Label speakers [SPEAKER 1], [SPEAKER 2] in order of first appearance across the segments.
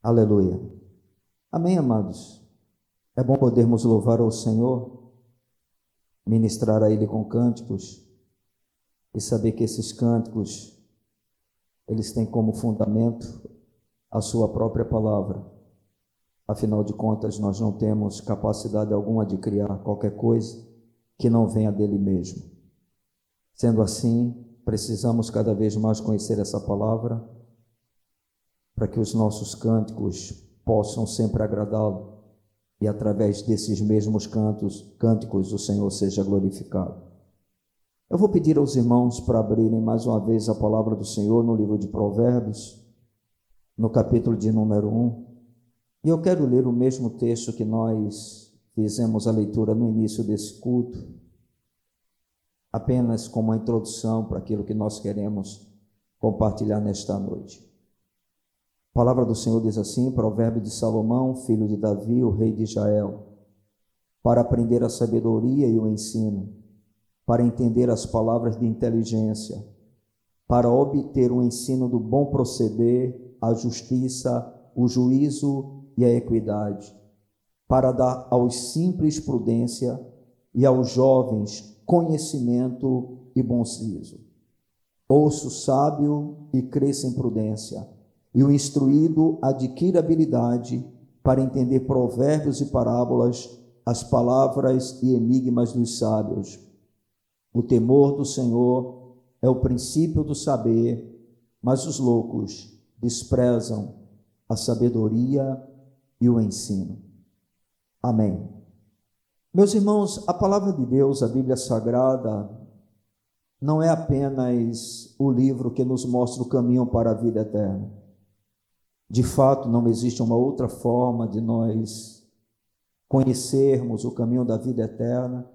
[SPEAKER 1] Aleluia. Amém, amados? É bom podermos louvar ao Senhor, ministrar a Ele com cânticos e saber que esses cânticos, eles têm como fundamento a Sua própria palavra. Afinal de contas, nós não temos capacidade alguma de criar qualquer coisa que não venha dele mesmo. Sendo assim, precisamos cada vez mais conhecer essa palavra para que os nossos cânticos possam sempre agradá-lo e através desses mesmos cantos, cânticos o Senhor seja glorificado. Eu vou pedir aos irmãos para abrirem mais uma vez a palavra do Senhor no livro de Provérbios, no capítulo de número 1. E eu quero ler o mesmo texto que nós fizemos a leitura no início desse culto, apenas como uma introdução para aquilo que nós queremos compartilhar nesta noite. A palavra do Senhor diz assim, provérbio de Salomão, filho de Davi, o rei de Israel, para aprender a sabedoria e o ensino, para entender as palavras de inteligência, para obter o ensino do bom proceder, a justiça, o juízo e a equidade, para dar aos simples prudência e aos jovens conhecimento e bom siso. Ouça o sábio e cresça em prudência e o instruído adquire habilidade para entender provérbios e parábolas, as palavras e enigmas dos sábios. O temor do Senhor é o princípio do saber, mas os loucos desprezam a sabedoria e o ensino. Amém. Meus irmãos, a palavra de Deus, a Bíblia Sagrada, não é apenas o livro que nos mostra o caminho para a vida eterna. De fato, não existe uma outra forma de nós conhecermos o caminho da vida eterna,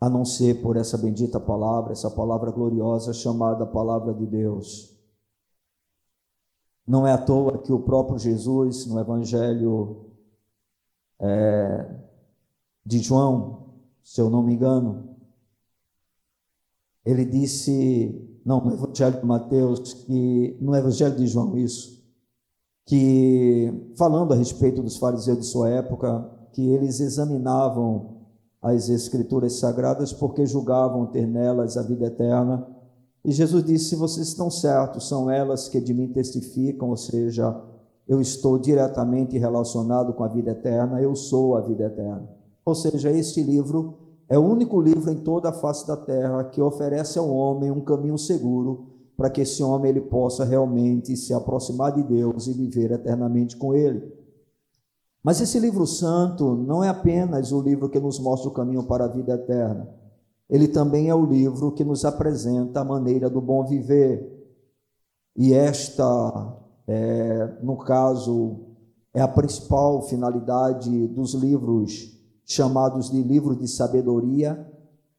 [SPEAKER 1] a não ser por essa bendita palavra, essa palavra gloriosa chamada Palavra de Deus. Não é à toa que o próprio Jesus, no Evangelho é, de João, se eu não me engano, ele disse, não, no Evangelho de Mateus, que no Evangelho de João, isso, que, falando a respeito dos fariseus de sua época, que eles examinavam as escrituras sagradas porque julgavam ter nelas a vida eterna. E Jesus disse: Se vocês estão certos, são elas que de mim testificam, ou seja, eu estou diretamente relacionado com a vida eterna, eu sou a vida eterna. Ou seja, este livro é o único livro em toda a face da terra que oferece ao homem um caminho seguro para que esse homem ele possa realmente se aproximar de Deus e viver eternamente com Ele. Mas esse livro santo não é apenas o livro que nos mostra o caminho para a vida eterna. Ele também é o livro que nos apresenta a maneira do bom viver. E esta, é, no caso, é a principal finalidade dos livros chamados de livro de sabedoria,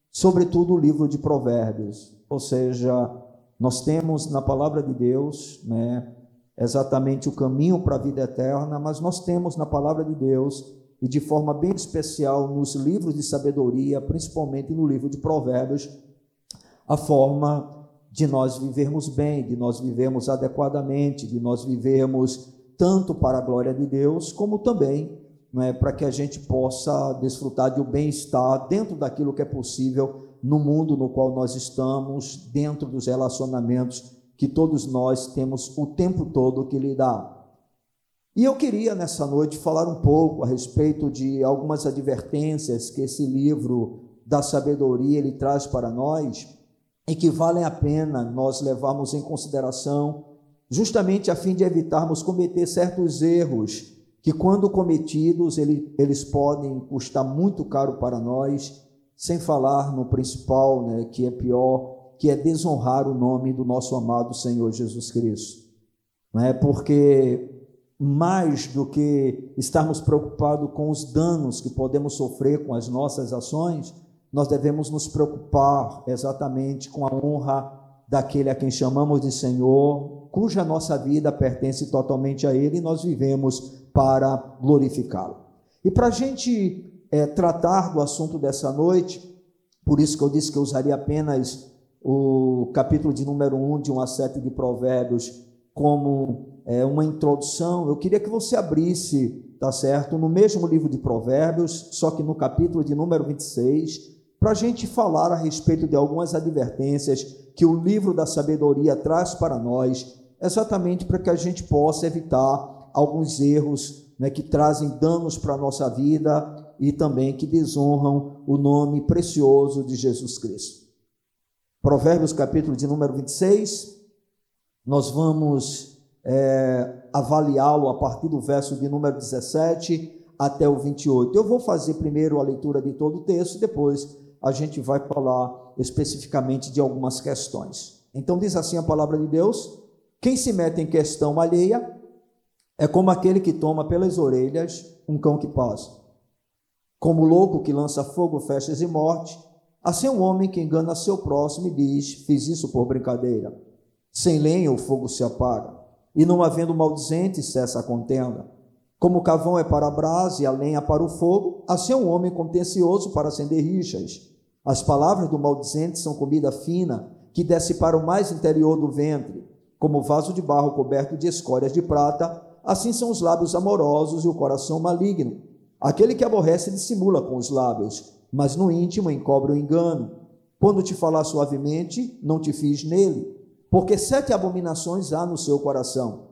[SPEAKER 1] sobretudo o livro de Provérbios, ou seja, nós temos na palavra de Deus, né, exatamente o caminho para a vida eterna, mas nós temos na palavra de Deus e de forma bem especial nos livros de sabedoria, principalmente no livro de Provérbios, a forma de nós vivermos bem, de nós vivermos adequadamente, de nós vivermos tanto para a glória de Deus, como também não é, para que a gente possa desfrutar de um bem-estar dentro daquilo que é possível no mundo no qual nós estamos, dentro dos relacionamentos que todos nós temos o tempo todo que lidar. E eu queria nessa noite falar um pouco a respeito de algumas advertências que esse livro da sabedoria ele traz para nós e que valem a pena nós levarmos em consideração, justamente a fim de evitarmos cometer certos erros que, quando cometidos, eles podem custar muito caro para nós sem falar no principal, né, que é pior, que é desonrar o nome do nosso amado Senhor Jesus Cristo. Não é porque mais do que estarmos preocupados com os danos que podemos sofrer com as nossas ações, nós devemos nos preocupar exatamente com a honra daquele a quem chamamos de Senhor, cuja nossa vida pertence totalmente a Ele e nós vivemos para glorificá-lo. E para a gente é, tratar do assunto dessa noite, por isso que eu disse que eu usaria apenas o capítulo de número 1, de 1 a 7 de Provérbios, como é, uma introdução, eu queria que você abrisse, tá certo, no mesmo livro de Provérbios, só que no capítulo de número 26, para a gente falar a respeito de algumas advertências que o livro da sabedoria traz para nós, exatamente para que a gente possa evitar alguns erros né, que trazem danos para a nossa vida e também que desonram o nome precioso de Jesus Cristo. Provérbios, capítulo de número 26, nós vamos é, avaliá-lo a partir do verso de número 17 até o 28. Eu vou fazer primeiro a leitura de todo o texto, depois a gente vai falar especificamente de algumas questões. Então, diz assim a palavra de Deus: quem se mete em questão alheia é como aquele que toma pelas orelhas um cão que passa. Como louco que lança fogo, festas e morte, assim é um homem que engana seu próximo e diz: Fiz isso por brincadeira. Sem lenha o fogo se apaga, e não havendo maldizente cessa a contenda. Como o cavão é para a brasa e a lenha para o fogo, assim é um homem contencioso para acender rixas. As palavras do maldizente são comida fina, que desce para o mais interior do ventre. Como vaso de barro coberto de escórias de prata, assim são os lábios amorosos e o coração maligno. Aquele que aborrece dissimula com os lábios, mas no íntimo encobre o engano. Quando te falar suavemente, não te fiz nele, porque sete abominações há no seu coração.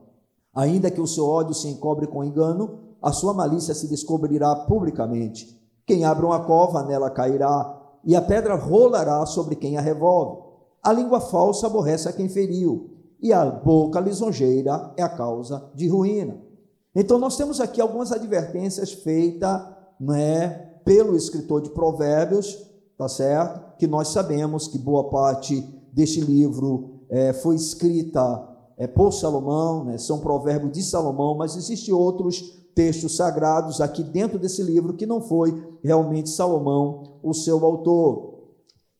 [SPEAKER 1] Ainda que o seu ódio se encobre com engano, a sua malícia se descobrirá publicamente. Quem abre uma cova, nela cairá, e a pedra rolará sobre quem a revolve. A língua falsa aborrece a quem feriu, e a boca lisonjeira é a causa de ruína. Então nós temos aqui algumas advertências feitas, né, pelo escritor de Provérbios, tá certo? Que nós sabemos que boa parte deste livro é, foi escrita é, por Salomão, né, são provérbios de Salomão, mas existem outros textos sagrados aqui dentro desse livro que não foi realmente Salomão o seu autor.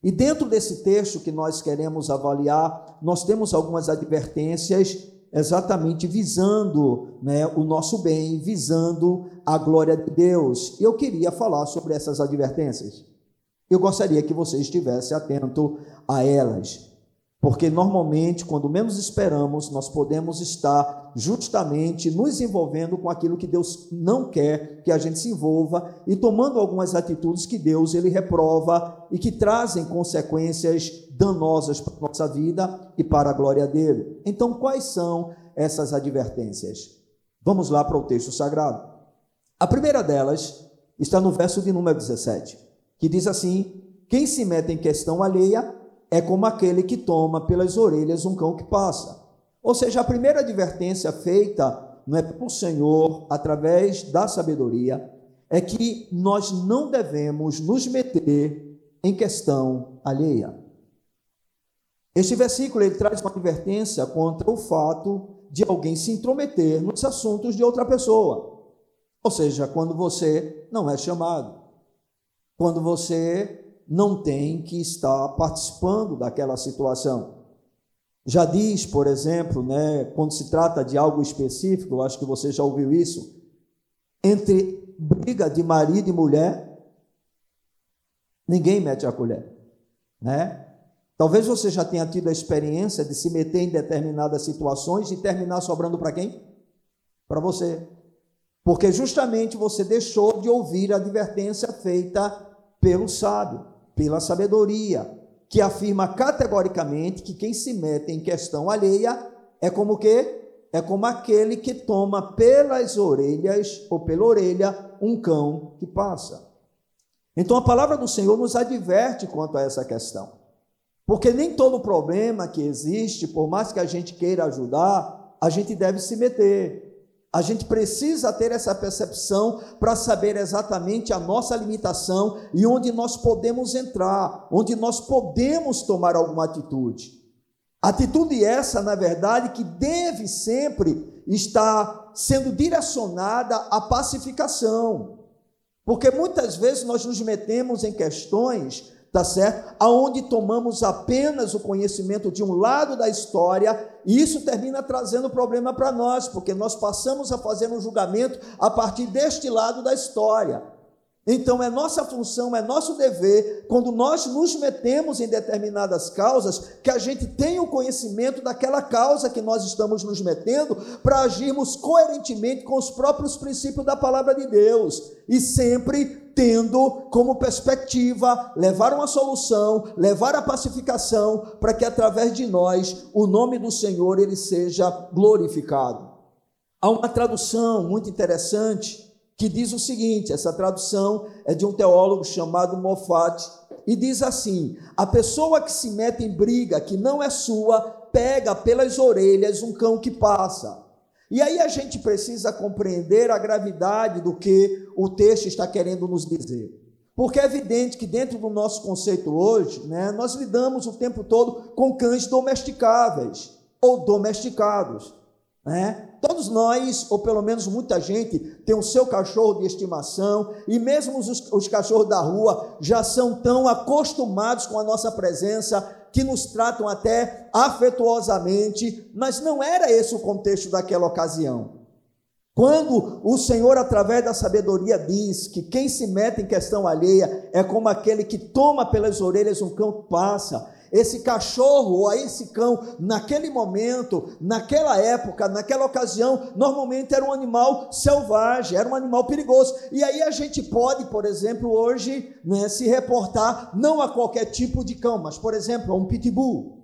[SPEAKER 1] E dentro desse texto que nós queremos avaliar, nós temos algumas advertências exatamente visando né, o nosso bem, visando a glória de Deus. Eu queria falar sobre essas advertências. Eu gostaria que você estivesse atento a elas. Porque normalmente, quando menos esperamos, nós podemos estar justamente nos envolvendo com aquilo que Deus não quer que a gente se envolva e tomando algumas atitudes que Deus ele reprova e que trazem consequências danosas para a nossa vida e para a glória dele. Então, quais são essas advertências? Vamos lá para o texto sagrado. A primeira delas está no verso de número 17, que diz assim: Quem se mete em questão alheia é como aquele que toma pelas orelhas um cão que passa. Ou seja, a primeira advertência feita não é pelo Senhor através da sabedoria é que nós não devemos nos meter em questão alheia. Este versículo ele traz uma advertência contra o fato de alguém se intrometer nos assuntos de outra pessoa. Ou seja, quando você não é chamado, quando você não tem que estar participando daquela situação. Já diz, por exemplo, né, quando se trata de algo específico, eu acho que você já ouviu isso, entre briga de marido e mulher, ninguém mete a colher, né? Talvez você já tenha tido a experiência de se meter em determinadas situações e terminar sobrando para quem? Para você. Porque justamente você deixou de ouvir a advertência feita pelo sábio pela sabedoria, que afirma categoricamente que quem se mete em questão alheia é como que é como aquele que toma pelas orelhas ou pela orelha um cão que passa. Então a palavra do Senhor nos adverte quanto a essa questão. Porque nem todo problema que existe, por mais que a gente queira ajudar, a gente deve se meter. A gente precisa ter essa percepção para saber exatamente a nossa limitação e onde nós podemos entrar, onde nós podemos tomar alguma atitude. Atitude essa, na verdade, que deve sempre estar sendo direcionada à pacificação. Porque muitas vezes nós nos metemos em questões tá certo? Aonde tomamos apenas o conhecimento de um lado da história, e isso termina trazendo problema para nós, porque nós passamos a fazer um julgamento a partir deste lado da história. Então é nossa função, é nosso dever, quando nós nos metemos em determinadas causas, que a gente tenha o conhecimento daquela causa que nós estamos nos metendo, para agirmos coerentemente com os próprios princípios da palavra de Deus e sempre tendo como perspectiva levar uma solução, levar a pacificação, para que através de nós o nome do Senhor ele seja glorificado. Há uma tradução muito interessante que diz o seguinte: essa tradução é de um teólogo chamado Moffat, e diz assim: a pessoa que se mete em briga que não é sua, pega pelas orelhas um cão que passa. E aí a gente precisa compreender a gravidade do que o texto está querendo nos dizer. Porque é evidente que dentro do nosso conceito hoje, né, nós lidamos o tempo todo com cães domesticáveis ou domesticados. Né? Todos nós, ou pelo menos muita gente, tem o seu cachorro de estimação, e mesmo os, os cachorros da rua já são tão acostumados com a nossa presença que nos tratam até afetuosamente, mas não era esse o contexto daquela ocasião. Quando o Senhor, através da sabedoria, diz que quem se mete em questão alheia é como aquele que toma pelas orelhas um cão passa, esse cachorro ou esse cão, naquele momento, naquela época, naquela ocasião, normalmente era um animal selvagem, era um animal perigoso. E aí a gente pode, por exemplo, hoje, né, se reportar não a qualquer tipo de cão, mas, por exemplo, a um pitbull.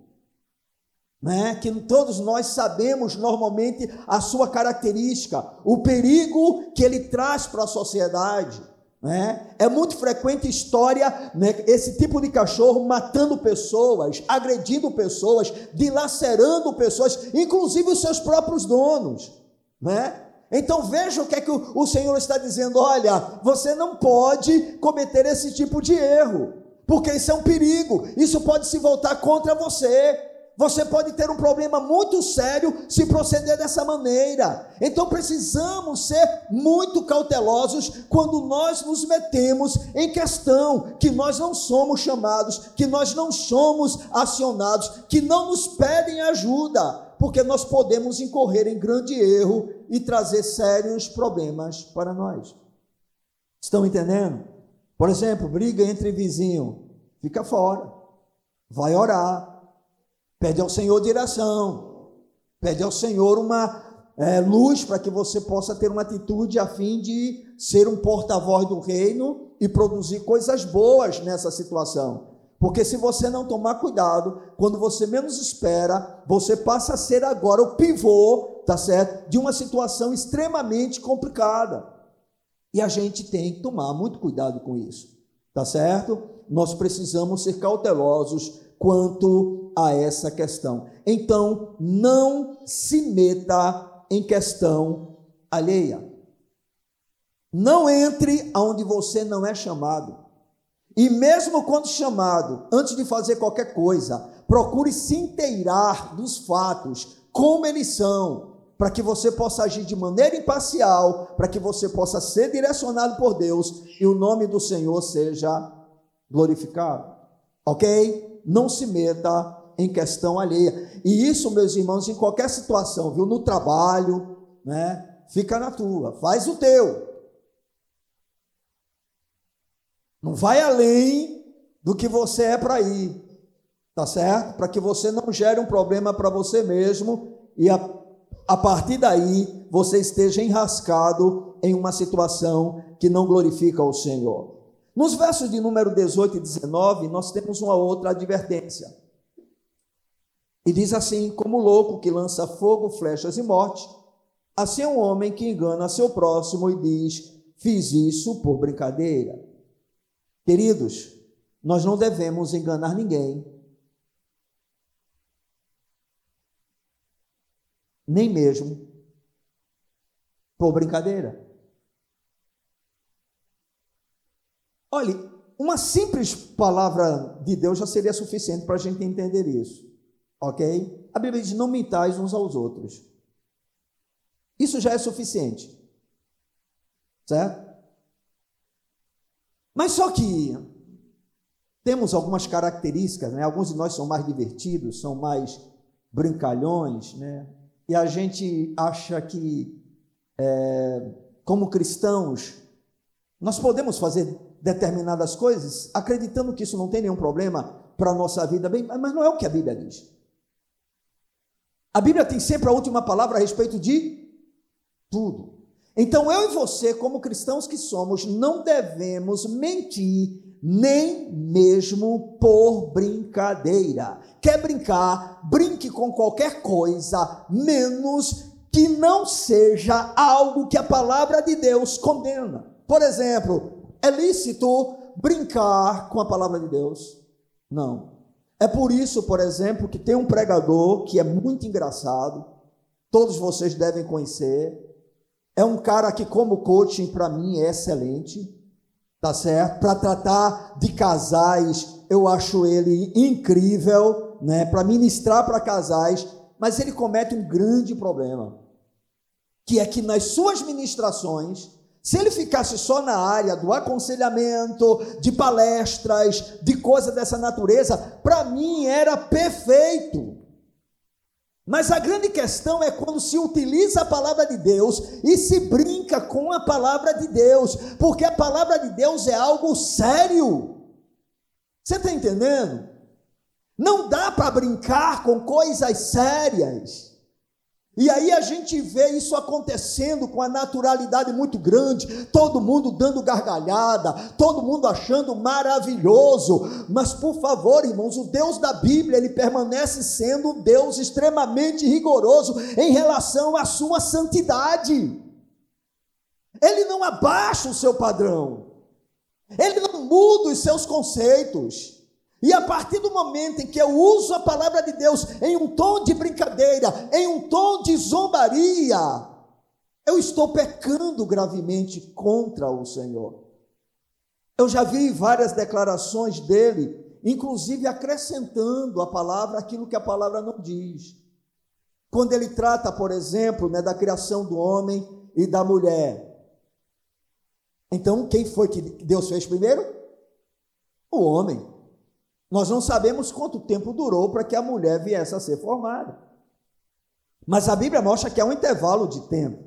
[SPEAKER 1] Né, que todos nós sabemos normalmente a sua característica, o perigo que ele traz para a sociedade. Né? É muito frequente história, né, esse tipo de cachorro matando pessoas, agredindo pessoas, dilacerando pessoas, inclusive os seus próprios donos. Né? Então veja o que é que o, o Senhor está dizendo: olha, você não pode cometer esse tipo de erro, porque isso é um perigo, isso pode se voltar contra você você pode ter um problema muito sério se proceder dessa maneira. Então precisamos ser muito cautelosos quando nós nos metemos em questão que nós não somos chamados, que nós não somos acionados, que não nos pedem ajuda, porque nós podemos incorrer em grande erro e trazer sérios problemas para nós. Estão entendendo? Por exemplo, briga entre vizinho, fica fora, vai orar Pede ao Senhor direção. Pede ao Senhor uma é, luz para que você possa ter uma atitude a fim de ser um porta-voz do reino e produzir coisas boas nessa situação. Porque se você não tomar cuidado, quando você menos espera, você passa a ser agora o pivô, tá certo? De uma situação extremamente complicada. E a gente tem que tomar muito cuidado com isso, tá certo? Nós precisamos ser cautelosos quanto a essa questão. Então, não se meta em questão alheia. Não entre aonde você não é chamado. E mesmo quando chamado, antes de fazer qualquer coisa, procure se inteirar dos fatos, como eles são, para que você possa agir de maneira imparcial, para que você possa ser direcionado por Deus e o nome do Senhor seja glorificado. Ok? Não se meta em questão alheia. E isso, meus irmãos, em qualquer situação, viu? No trabalho, né? Fica na tua, faz o teu. Não vai além do que você é para ir, tá certo? Para que você não gere um problema para você mesmo e a, a partir daí você esteja enrascado em uma situação que não glorifica o Senhor. Nos versos de número 18 e 19, nós temos uma outra advertência. E diz assim: Como louco que lança fogo, flechas e morte, assim é um homem que engana seu próximo e diz: Fiz isso por brincadeira. Queridos, nós não devemos enganar ninguém, nem mesmo por brincadeira. Olhe, uma simples palavra de Deus já seria suficiente para a gente entender isso, ok? A Bíblia diz: não mintais uns aos outros. Isso já é suficiente, certo? Mas só que temos algumas características, né? Alguns de nós são mais divertidos, são mais brincalhões, né? E a gente acha que, é, como cristãos, Nós podemos fazer determinadas coisas acreditando que isso não tem nenhum problema para a nossa vida, bem, mas não é o que a Bíblia diz. A Bíblia tem sempre a última palavra a respeito de tudo. Então eu e você, como cristãos que somos, não devemos mentir nem mesmo por brincadeira. Quer brincar? Brinque com qualquer coisa, menos que não seja algo que a palavra de Deus condena. Por exemplo, é lícito brincar com a palavra de Deus? Não. É por isso, por exemplo, que tem um pregador que é muito engraçado, todos vocês devem conhecer. É um cara que, como coaching, para mim é excelente tá certo? Para tratar de casais, eu acho ele incrível, né? Para ministrar para casais, mas ele comete um grande problema, que é que nas suas ministrações, se ele ficasse só na área do aconselhamento, de palestras, de coisa dessa natureza, para mim era perfeito. Mas a grande questão é quando se utiliza a palavra de Deus e se brinca com a palavra de Deus, porque a palavra de Deus é algo sério. Você está entendendo? Não dá para brincar com coisas sérias. E aí a gente vê isso acontecendo com a naturalidade muito grande, todo mundo dando gargalhada, todo mundo achando maravilhoso. Mas por favor, irmãos, o Deus da Bíblia, ele permanece sendo um Deus extremamente rigoroso em relação à sua santidade. Ele não abaixa o seu padrão. Ele não muda os seus conceitos. E a partir do momento em que eu uso a palavra de Deus em um tom de brincadeira, em um tom de zombaria, eu estou pecando gravemente contra o Senhor. Eu já vi várias declarações dele, inclusive acrescentando a palavra aquilo que a palavra não diz. Quando ele trata, por exemplo, né, da criação do homem e da mulher. Então, quem foi que Deus fez primeiro? O homem. Nós não sabemos quanto tempo durou para que a mulher viesse a ser formada. Mas a Bíblia mostra que é um intervalo de tempo.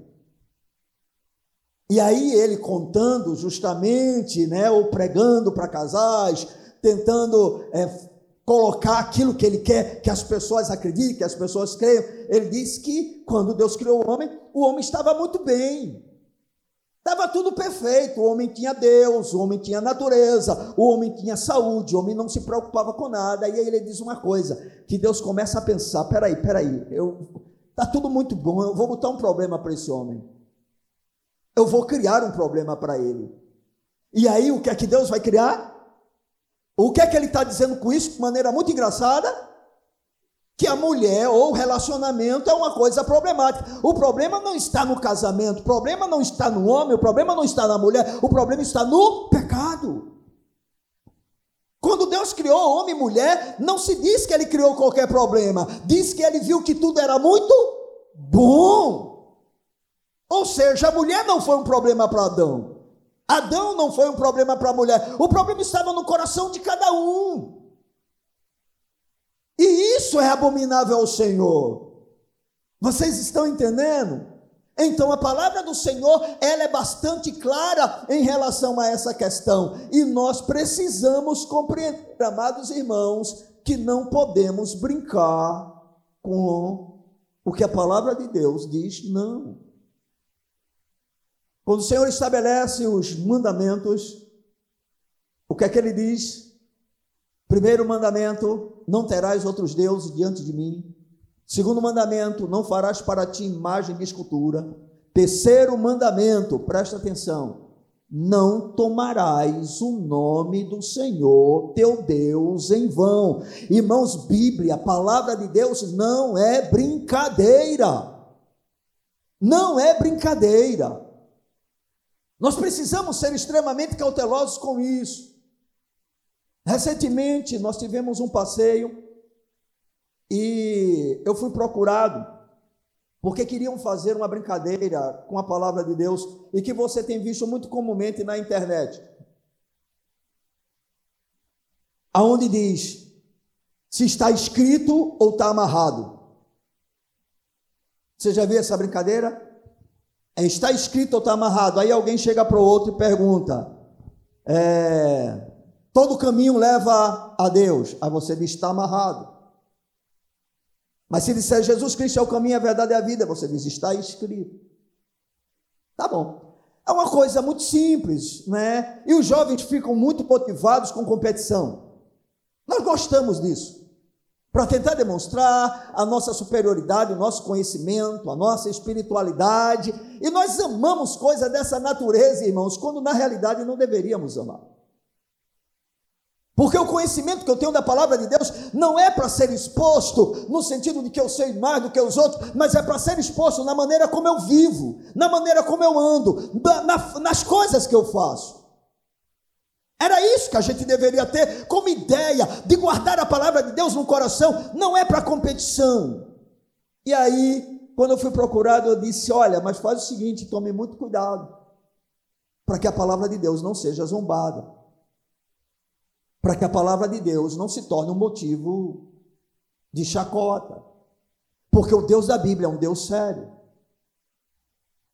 [SPEAKER 1] E aí ele contando justamente, né, ou pregando para casais, tentando é, colocar aquilo que ele quer que as pessoas acreditem, que as pessoas creiam. Ele diz que quando Deus criou o homem, o homem estava muito bem. Estava tudo perfeito. O homem tinha Deus, o homem tinha natureza, o homem tinha saúde, o homem não se preocupava com nada. E aí ele diz uma coisa: que Deus começa a pensar: peraí, peraí, eu, tá tudo muito bom, eu vou botar um problema para esse homem. Eu vou criar um problema para ele. E aí o que é que Deus vai criar? O que é que ele está dizendo com isso de maneira muito engraçada? Que a mulher ou o relacionamento é uma coisa problemática. O problema não está no casamento, o problema não está no homem, o problema não está na mulher, o problema está no pecado. Quando Deus criou homem e mulher, não se diz que ele criou qualquer problema, diz que ele viu que tudo era muito bom. Ou seja, a mulher não foi um problema para Adão. Adão não foi um problema para a mulher. O problema estava no coração de cada um. E isso é abominável ao Senhor. Vocês estão entendendo? Então a palavra do Senhor, ela é bastante clara em relação a essa questão, e nós precisamos compreender, amados irmãos, que não podemos brincar com o que a palavra de Deus diz não. Quando o Senhor estabelece os mandamentos, o que é que ele diz? Primeiro mandamento: não terás outros deuses diante de mim. Segundo mandamento: não farás para ti imagem de escultura. Terceiro mandamento: presta atenção: não tomarás o nome do Senhor teu Deus em vão. Irmãos, Bíblia, a palavra de Deus não é brincadeira. Não é brincadeira. Nós precisamos ser extremamente cautelosos com isso. Recentemente nós tivemos um passeio e eu fui procurado porque queriam fazer uma brincadeira com a palavra de Deus e que você tem visto muito comumente na internet. Aonde diz se está escrito ou está amarrado. Você já viu essa brincadeira? É, está escrito ou está amarrado? Aí alguém chega para o outro e pergunta: é, todo caminho leva a Deus. Aí você diz, está amarrado. Mas se disser Jesus Cristo é o caminho, a verdade e a vida, você diz, está escrito. Tá bom. É uma coisa muito simples, né? E os jovens ficam muito motivados com competição. Nós gostamos disso. Para tentar demonstrar a nossa superioridade, o nosso conhecimento, a nossa espiritualidade. E nós amamos coisas dessa natureza, irmãos, quando na realidade não deveríamos amar. Porque o conhecimento que eu tenho da palavra de Deus não é para ser exposto no sentido de que eu sei mais do que os outros, mas é para ser exposto na maneira como eu vivo, na maneira como eu ando, na, nas coisas que eu faço. Era isso que a gente deveria ter como ideia de guardar a palavra de Deus no coração, não é para competição. E aí, quando eu fui procurado, eu disse: Olha, mas faz o seguinte, tome muito cuidado, para que a palavra de Deus não seja zombada para que a palavra de Deus não se torne um motivo de chacota. Porque o Deus da Bíblia é um Deus sério.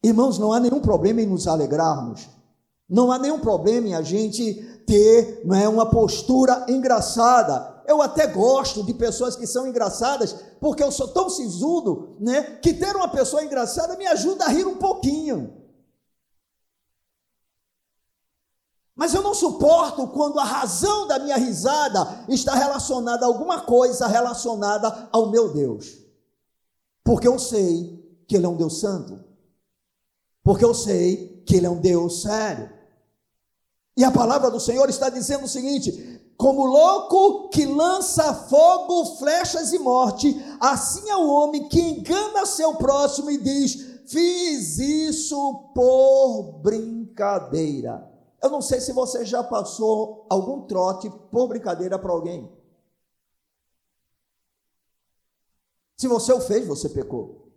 [SPEAKER 1] Irmãos, não há nenhum problema em nos alegrarmos. Não há nenhum problema em a gente ter não é, uma postura engraçada. Eu até gosto de pessoas que são engraçadas, porque eu sou tão sisudo, né, que ter uma pessoa engraçada me ajuda a rir um pouquinho. Mas eu não suporto quando a razão da minha risada está relacionada a alguma coisa relacionada ao meu Deus. Porque eu sei que Ele é um Deus santo. Porque eu sei que Ele é um Deus sério. E a palavra do Senhor está dizendo o seguinte: como louco que lança fogo, flechas e morte, assim é o homem que engana seu próximo e diz: Fiz isso por brincadeira. Eu não sei se você já passou algum trote por brincadeira para alguém. Se você o fez, você pecou.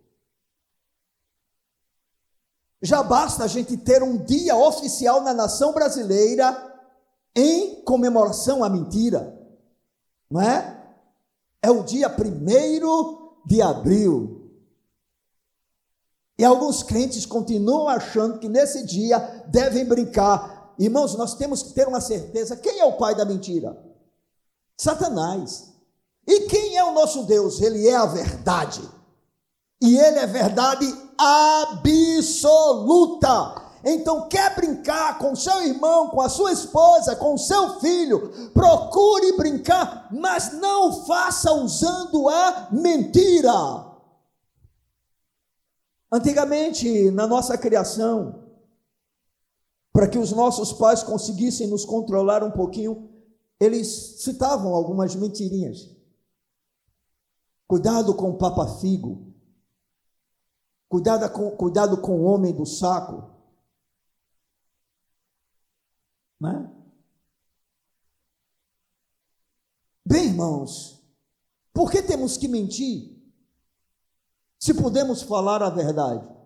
[SPEAKER 1] Já basta a gente ter um dia oficial na nação brasileira em comemoração à mentira, não é? É o dia primeiro de abril. E alguns crentes continuam achando que nesse dia devem brincar. Irmãos, nós temos que ter uma certeza: quem é o pai da mentira? Satanás. E quem é o nosso Deus? Ele é a verdade. E ele é verdade absoluta. Então, quer brincar com seu irmão, com a sua esposa, com seu filho, procure brincar, mas não faça usando a mentira. Antigamente, na nossa criação, para que os nossos pais conseguissem nos controlar um pouquinho, eles citavam algumas mentirinhas. Cuidado com o Papa Figo. Cuidado com, cuidado com o homem do saco. Né? Bem, irmãos, por que temos que mentir? Se podemos falar a verdade.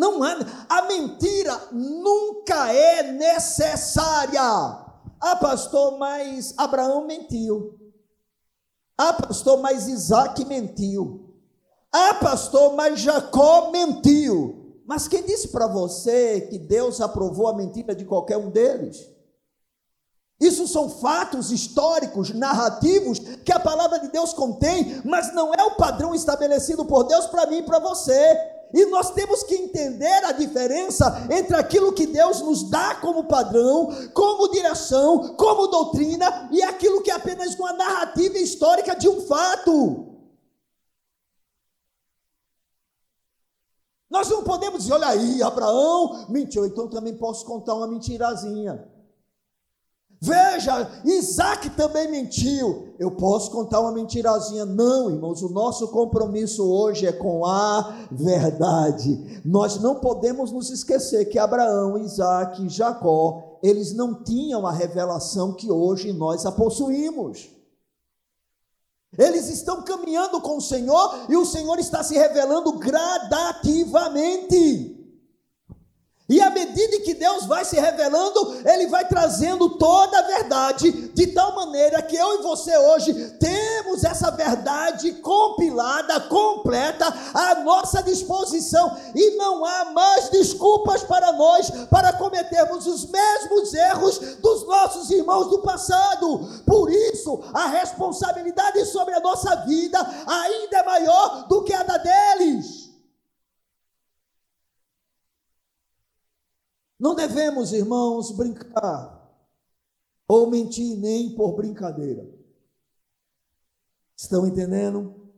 [SPEAKER 1] Não há, a mentira nunca é necessária. Ah, pastor, mas Abraão mentiu. Ah, pastor, mas Isaac mentiu. Ah, pastor, mas Jacó mentiu. Mas quem disse para você que Deus aprovou a mentira de qualquer um deles? Isso são fatos históricos, narrativos, que a palavra de Deus contém, mas não é o padrão estabelecido por Deus para mim e para você. E nós temos que entender a diferença entre aquilo que Deus nos dá como padrão, como direção, como doutrina, e aquilo que é apenas uma narrativa histórica de um fato. Nós não podemos dizer, olha aí, Abraão mentiu, então também posso contar uma mentirazinha. Veja, Isaac também mentiu. Eu posso contar uma mentirazinha. Não, irmãos, o nosso compromisso hoje é com a verdade. Nós não podemos nos esquecer que Abraão, Isaac e Jacó, eles não tinham a revelação que hoje nós a possuímos. Eles estão caminhando com o Senhor e o Senhor está se revelando gradativamente. E à medida que Deus vai se revelando, Ele vai trazendo toda a verdade, de tal maneira que eu e você hoje temos essa verdade compilada, completa, à nossa disposição, e não há mais desculpas para nós para cometermos os mesmos erros dos nossos irmãos do passado. Por isso, a responsabilidade sobre a nossa vida ainda é maior do que a da deles. Não devemos, irmãos, brincar ou mentir nem por brincadeira. Estão entendendo?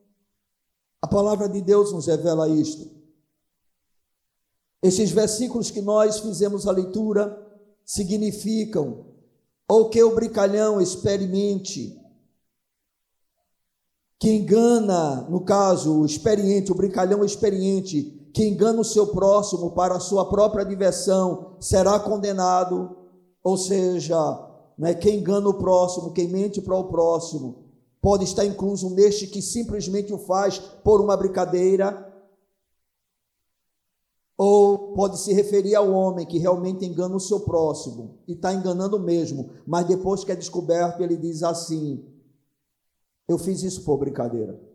[SPEAKER 1] A palavra de Deus nos revela isto. Esses versículos que nós fizemos a leitura significam ou que o brincalhão experimente, que engana, no caso, o experiente, o brincalhão experiente, que engana o seu próximo para a sua própria diversão será condenado, ou seja, né, quem engana o próximo, quem mente para o próximo, pode estar incluso neste que simplesmente o faz por uma brincadeira, ou pode se referir ao homem que realmente engana o seu próximo e está enganando mesmo, mas depois que é descoberto, ele diz assim: Eu fiz isso por brincadeira.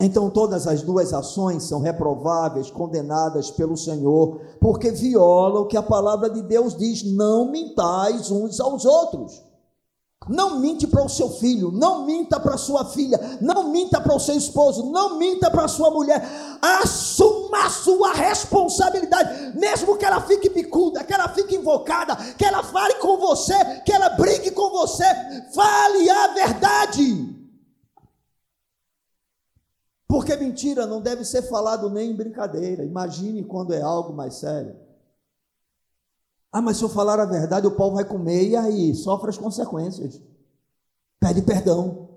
[SPEAKER 1] Então, todas as duas ações são reprováveis, condenadas pelo Senhor, porque violam o que a palavra de Deus diz: não mintais uns aos outros. Não minte para o seu filho, não minta para sua filha, não minta para o seu esposo, não minta para a sua mulher. Assuma a sua responsabilidade, mesmo que ela fique bicuda, que ela fique invocada, que ela fale com você, que ela brigue com você, fale a verdade. Porque mentira não deve ser falado nem em brincadeira. Imagine quando é algo mais sério. Ah, mas se eu falar a verdade, o povo vai comer e aí sofre as consequências. Pede perdão.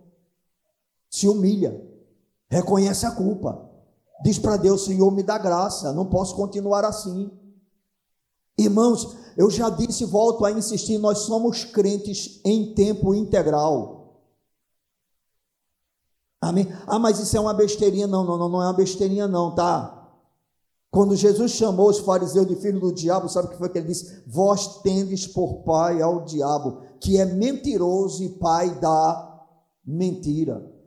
[SPEAKER 1] Se humilha. Reconhece a culpa. Diz para Deus, Senhor, me dá graça. Não posso continuar assim. Irmãos, eu já disse e volto a insistir, nós somos crentes em tempo integral. Amém? Ah, mas isso é uma besteirinha. Não, não, não, é uma besteirinha, não, tá? Quando Jesus chamou os fariseus de filho do diabo, sabe o que foi que ele disse? Vós tendes por pai ao diabo, que é mentiroso e pai da mentira.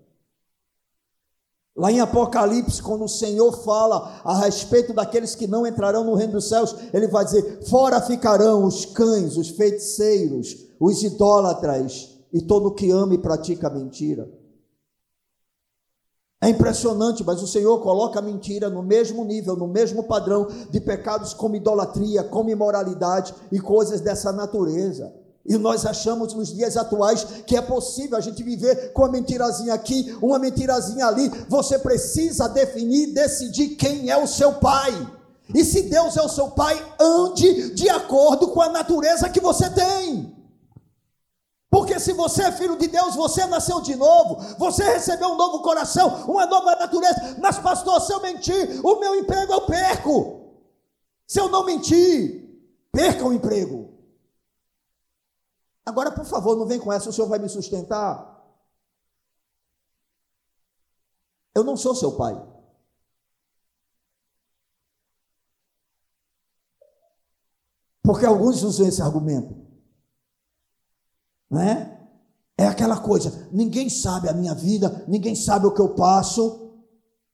[SPEAKER 1] Lá em Apocalipse, quando o Senhor fala a respeito daqueles que não entrarão no reino dos céus, ele vai dizer: Fora ficarão os cães, os feiticeiros, os idólatras e todo que ama e pratica mentira. É impressionante, mas o Senhor coloca a mentira no mesmo nível, no mesmo padrão de pecados como idolatria, como imoralidade e coisas dessa natureza. E nós achamos nos dias atuais que é possível a gente viver com uma mentirazinha aqui, uma mentirazinha ali. Você precisa definir, decidir quem é o seu pai. E se Deus é o seu pai, ande de acordo com a natureza que você tem. Porque se você é filho de Deus, você nasceu de novo, você recebeu um novo coração, uma nova natureza. Mas, pastor, se eu mentir, o meu emprego eu perco. Se eu não mentir, perca o emprego. Agora, por favor, não vem com essa, o senhor vai me sustentar. Eu não sou seu pai. Porque alguns usam esse argumento né? É aquela coisa, ninguém sabe a minha vida, ninguém sabe o que eu passo.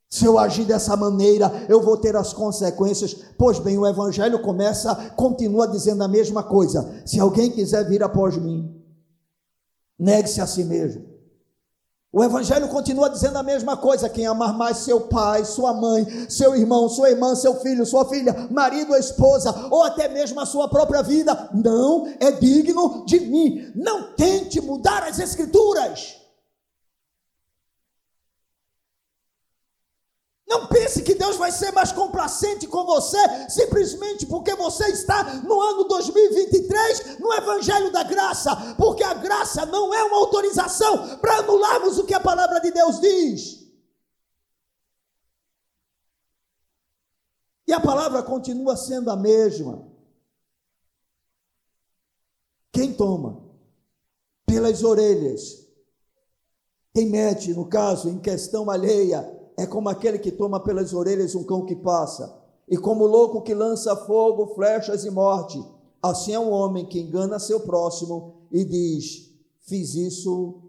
[SPEAKER 1] Se eu agir dessa maneira, eu vou ter as consequências. Pois bem, o evangelho começa, continua dizendo a mesma coisa. Se alguém quiser vir após mim, negue-se a si mesmo. O Evangelho continua dizendo a mesma coisa: quem amar mais seu pai, sua mãe, seu irmão, sua irmã, seu filho, sua filha, marido, esposa, ou até mesmo a sua própria vida, não é digno de mim. Não tente mudar as Escrituras. Não pense que Deus vai ser mais complacente com você simplesmente porque você está no ano 2023 no Evangelho da Graça, porque a graça não é uma autorização para anularmos o que a palavra de Deus diz. E a palavra continua sendo a mesma. Quem toma pelas orelhas, quem mete, no caso, em questão alheia, é como aquele que toma pelas orelhas um cão que passa. e como louco que lança fogo, flechas e morte. Assim é um homem que engana seu próximo e diz: Fiz isso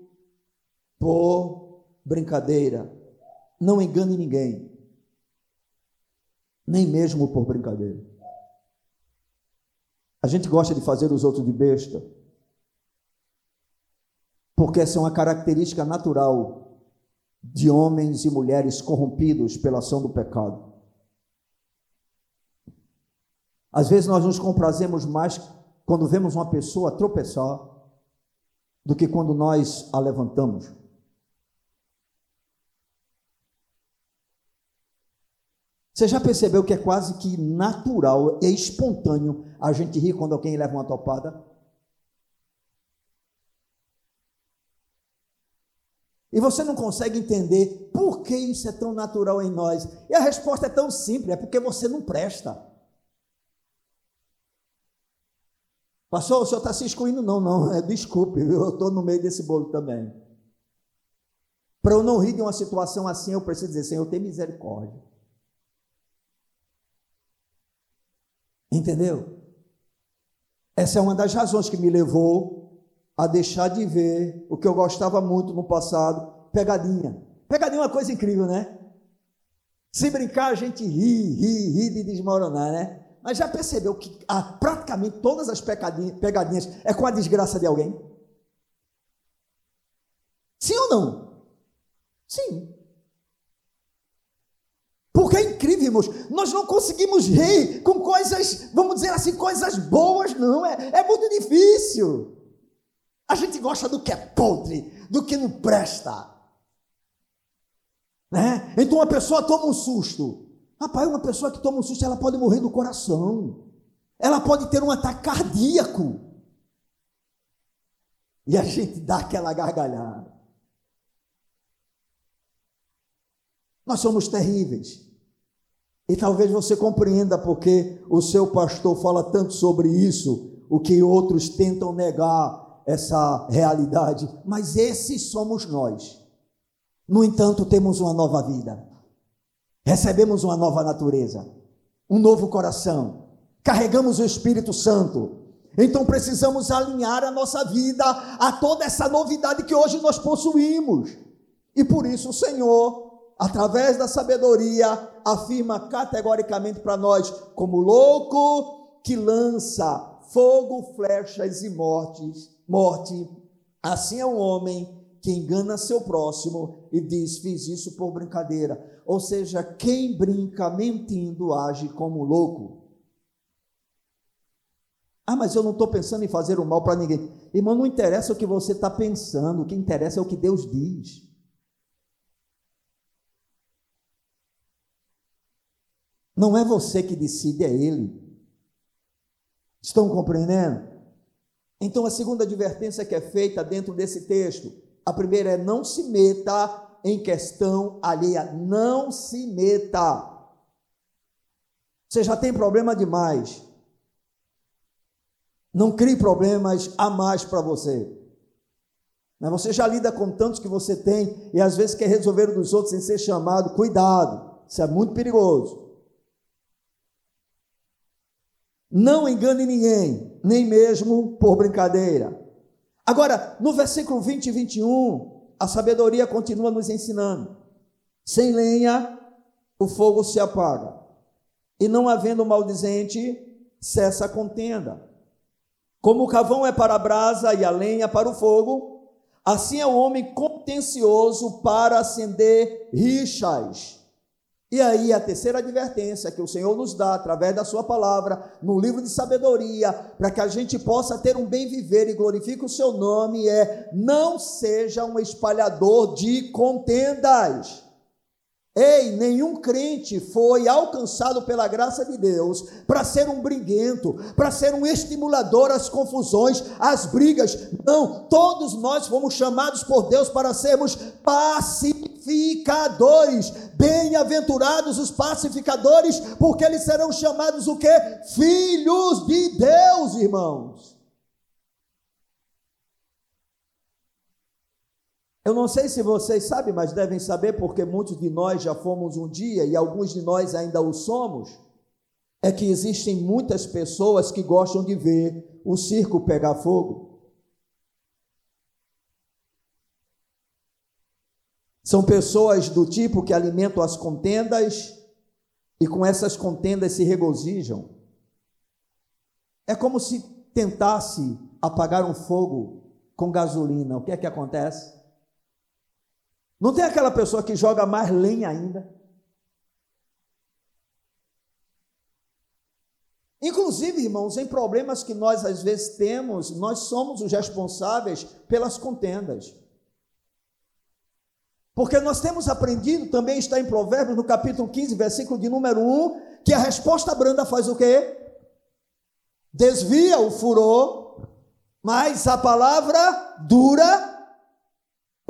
[SPEAKER 1] por brincadeira. Não engane ninguém, nem mesmo por brincadeira. A gente gosta de fazer os outros de besta, porque essa é uma característica natural de homens e mulheres corrompidos pela ação do pecado. Às vezes nós nos comprazemos mais quando vemos uma pessoa tropeçar do que quando nós a levantamos. Você já percebeu que é quase que natural, é espontâneo a gente rir quando alguém leva uma topada? E você não consegue entender por que isso é tão natural em nós. E a resposta é tão simples: é porque você não presta. Pastor, o senhor está se excluindo? Não, não, desculpe, eu estou no meio desse bolo também. Para eu não rir de uma situação assim, eu preciso dizer, Senhor, tem misericórdia. Entendeu? Essa é uma das razões que me levou a deixar de ver o que eu gostava muito no passado, pegadinha. Pegadinha é uma coisa incrível, né? Se brincar, a gente ri, ri, ri de desmoronar, né? Mas já percebeu que ah, praticamente todas as pegadinhas é com a desgraça de alguém? Sim ou não? Sim. Porque é incrível, irmãos, nós não conseguimos rir com coisas, vamos dizer assim, coisas boas, não, é, é muito difícil. A gente gosta do que é podre, do que não presta. Né? Então uma pessoa toma um susto. Rapaz, uma pessoa que toma um susto, ela pode morrer do coração. Ela pode ter um ataque cardíaco. E a gente dá aquela gargalhada. Nós somos terríveis. E talvez você compreenda porque o seu pastor fala tanto sobre isso, o que outros tentam negar essa realidade, mas esses somos nós. No entanto, temos uma nova vida, recebemos uma nova natureza, um novo coração, carregamos o Espírito Santo. Então precisamos alinhar a nossa vida a toda essa novidade que hoje nós possuímos. E por isso o Senhor através da sabedoria, afirma categoricamente para nós: como louco que lança fogo, flechas e mortes, morte, assim é um homem que engana seu próximo e diz: Fiz isso por brincadeira. Ou seja, quem brinca mentindo age como louco. Ah, mas eu não estou pensando em fazer o mal para ninguém. Irmão, não interessa o que você está pensando, o que interessa é o que Deus diz. Não é você que decide, é Ele. Estão compreendendo? Então, a segunda advertência que é feita dentro desse texto, a primeira é não se meta em questão alheia. Não se meta. Você já tem problema demais. Não crie problemas a mais para você. Você já lida com tantos que você tem e às vezes quer resolver dos outros sem ser chamado. Cuidado, isso é muito perigoso. Não engane ninguém, nem mesmo por brincadeira. Agora, no versículo 20 e 21, a sabedoria continua nos ensinando: sem lenha, o fogo se apaga, e não havendo maldizente, cessa a contenda. Como o cavão é para a brasa e a lenha para o fogo, assim é o homem contencioso para acender rixas. E aí a terceira advertência que o Senhor nos dá através da sua palavra, no livro de sabedoria, para que a gente possa ter um bem viver e glorifique o seu nome é: não seja um espalhador de contendas. Ei, nenhum crente foi alcançado pela graça de Deus para ser um briguento, para ser um estimulador às confusões, às brigas. Não, todos nós fomos chamados por Deus para sermos pacificadores. Bem-aventurados os pacificadores, porque eles serão chamados o que? Filhos de Deus, irmãos. Eu não sei se vocês sabem, mas devem saber, porque muitos de nós já fomos um dia e alguns de nós ainda o somos. é que existem muitas pessoas que gostam de ver o circo pegar fogo. São pessoas do tipo que alimentam as contendas e com essas contendas se regozijam. É como se tentasse apagar um fogo com gasolina. O que é que acontece? Não tem aquela pessoa que joga mais lenha ainda? Inclusive, irmãos, em problemas que nós às vezes temos, nós somos os responsáveis pelas contendas. Porque nós temos aprendido, também está em Provérbios, no capítulo 15, versículo de número 1, que a resposta branda faz o quê? Desvia o furor, mas a palavra dura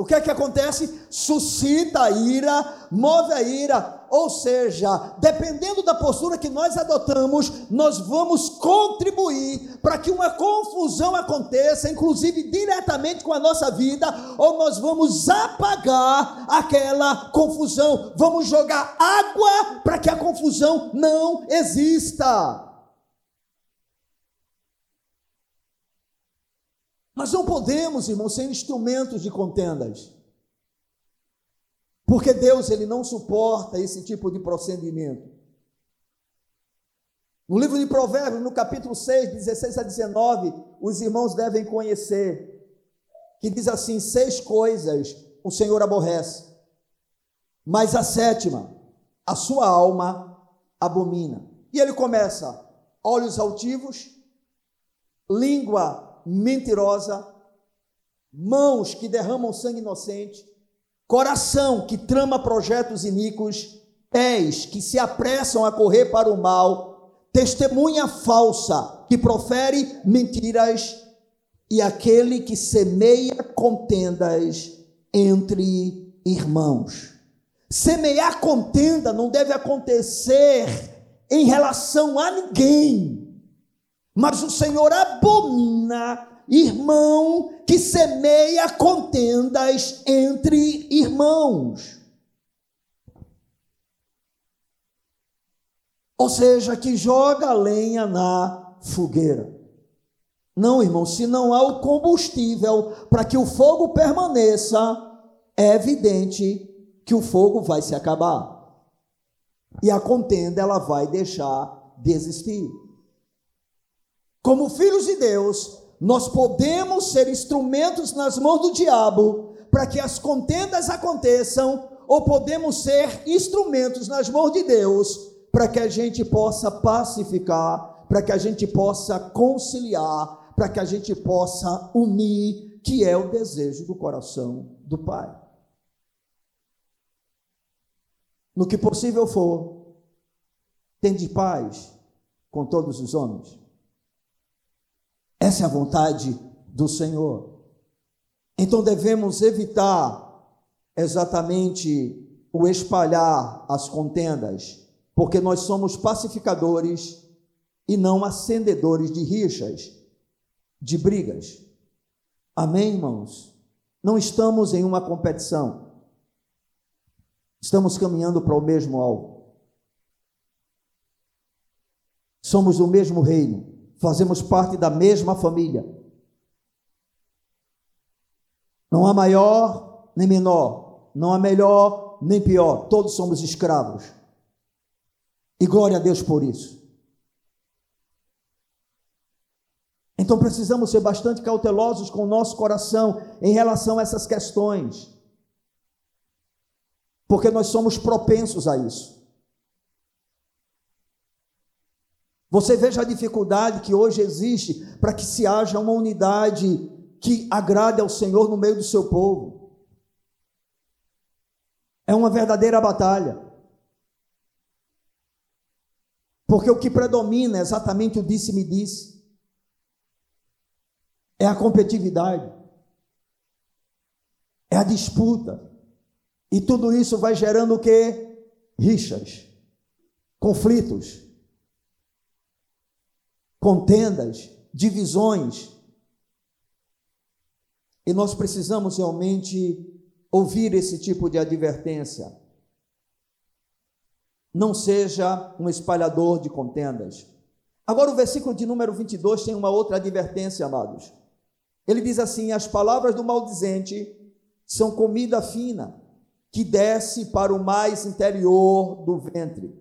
[SPEAKER 1] o que é que acontece? Suscita a ira, move a ira, ou seja, dependendo da postura que nós adotamos, nós vamos contribuir para que uma confusão aconteça, inclusive diretamente com a nossa vida, ou nós vamos apagar aquela confusão, vamos jogar água para que a confusão não exista. Mas não podemos, irmãos, ser instrumentos de contendas. Porque Deus ele não suporta esse tipo de procedimento. No livro de Provérbios, no capítulo 6, 16 a 19, os irmãos devem conhecer que diz assim: seis coisas o Senhor aborrece, mas a sétima, a sua alma abomina. E ele começa: olhos altivos, língua mentirosa, mãos que derramam sangue inocente, coração que trama projetos iníquos, pés que se apressam a correr para o mal, testemunha falsa que profere mentiras e aquele que semeia contendas entre irmãos. Semear contenda não deve acontecer em relação a ninguém mas o Senhor abomina irmão que semeia contendas entre irmãos. Ou seja, que joga lenha na fogueira. Não, irmão, se não há o combustível para que o fogo permaneça, é evidente que o fogo vai se acabar. E a contenda ela vai deixar de existir. Como filhos de Deus, nós podemos ser instrumentos nas mãos do diabo para que as contendas aconteçam, ou podemos ser instrumentos nas mãos de Deus para que a gente possa pacificar, para que a gente possa conciliar, para que a gente possa unir, que é o desejo do coração do Pai. No que possível for, tende paz com todos os homens. Essa é a vontade do Senhor. Então devemos evitar exatamente o espalhar as contendas, porque nós somos pacificadores e não acendedores de rixas, de brigas. Amém, irmãos? Não estamos em uma competição. Estamos caminhando para o mesmo alvo. Somos do mesmo reino fazemos parte da mesma família. Não há maior nem menor, não há melhor nem pior, todos somos escravos. E glória a Deus por isso. Então precisamos ser bastante cautelosos com o nosso coração em relação a essas questões, porque nós somos propensos a isso. Você veja a dificuldade que hoje existe para que se haja uma unidade que agrade ao Senhor no meio do seu povo. É uma verdadeira batalha. Porque o que predomina é exatamente o disse-me disse. É a competitividade. É a disputa. E tudo isso vai gerando o quê? Rixas, conflitos contendas, divisões. E nós precisamos realmente ouvir esse tipo de advertência. não seja um espalhador de contendas. Agora, o versículo de número 22 tem uma outra advertência, amados. Ele diz assim: As palavras do maldizente são comida fina, que desce para o mais interior do ventre.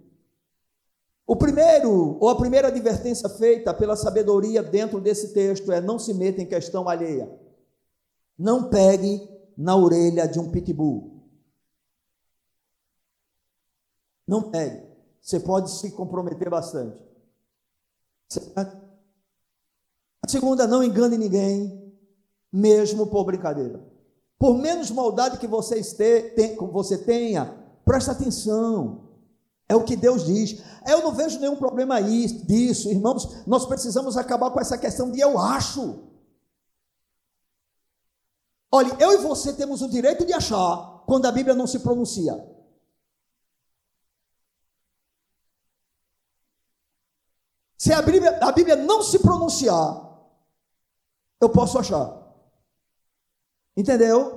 [SPEAKER 1] O primeiro, ou a primeira advertência feita pela sabedoria dentro desse texto é: não se meta em questão alheia. Não pegue na orelha de um pitbull. Não pegue. Você pode se comprometer bastante. A segunda, não engane ninguém, mesmo por brincadeira. Por menos maldade que você, tenha, presta atenção. É o que Deus diz. Eu não vejo nenhum problema aí disso, irmãos. Nós precisamos acabar com essa questão de eu acho. Olha, eu e você temos o direito de achar quando a Bíblia não se pronuncia. Se a Bíblia, a Bíblia não se pronunciar, eu posso achar. Entendeu?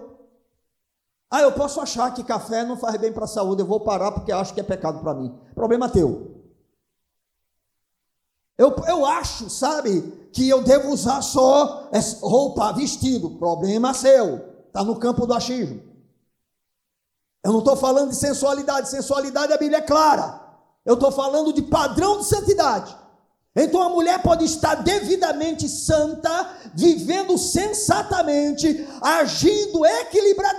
[SPEAKER 1] Ah, eu posso achar que café não faz bem para a saúde, eu vou parar porque acho que é pecado para mim. Problema teu. Eu, eu acho, sabe, que eu devo usar só roupa, vestido. Problema seu. Está no campo do achismo. Eu não estou falando de sensualidade. Sensualidade, a Bíblia é clara. Eu estou falando de padrão de santidade. Então a mulher pode estar devidamente santa, vivendo sensatamente, agindo equilibradamente,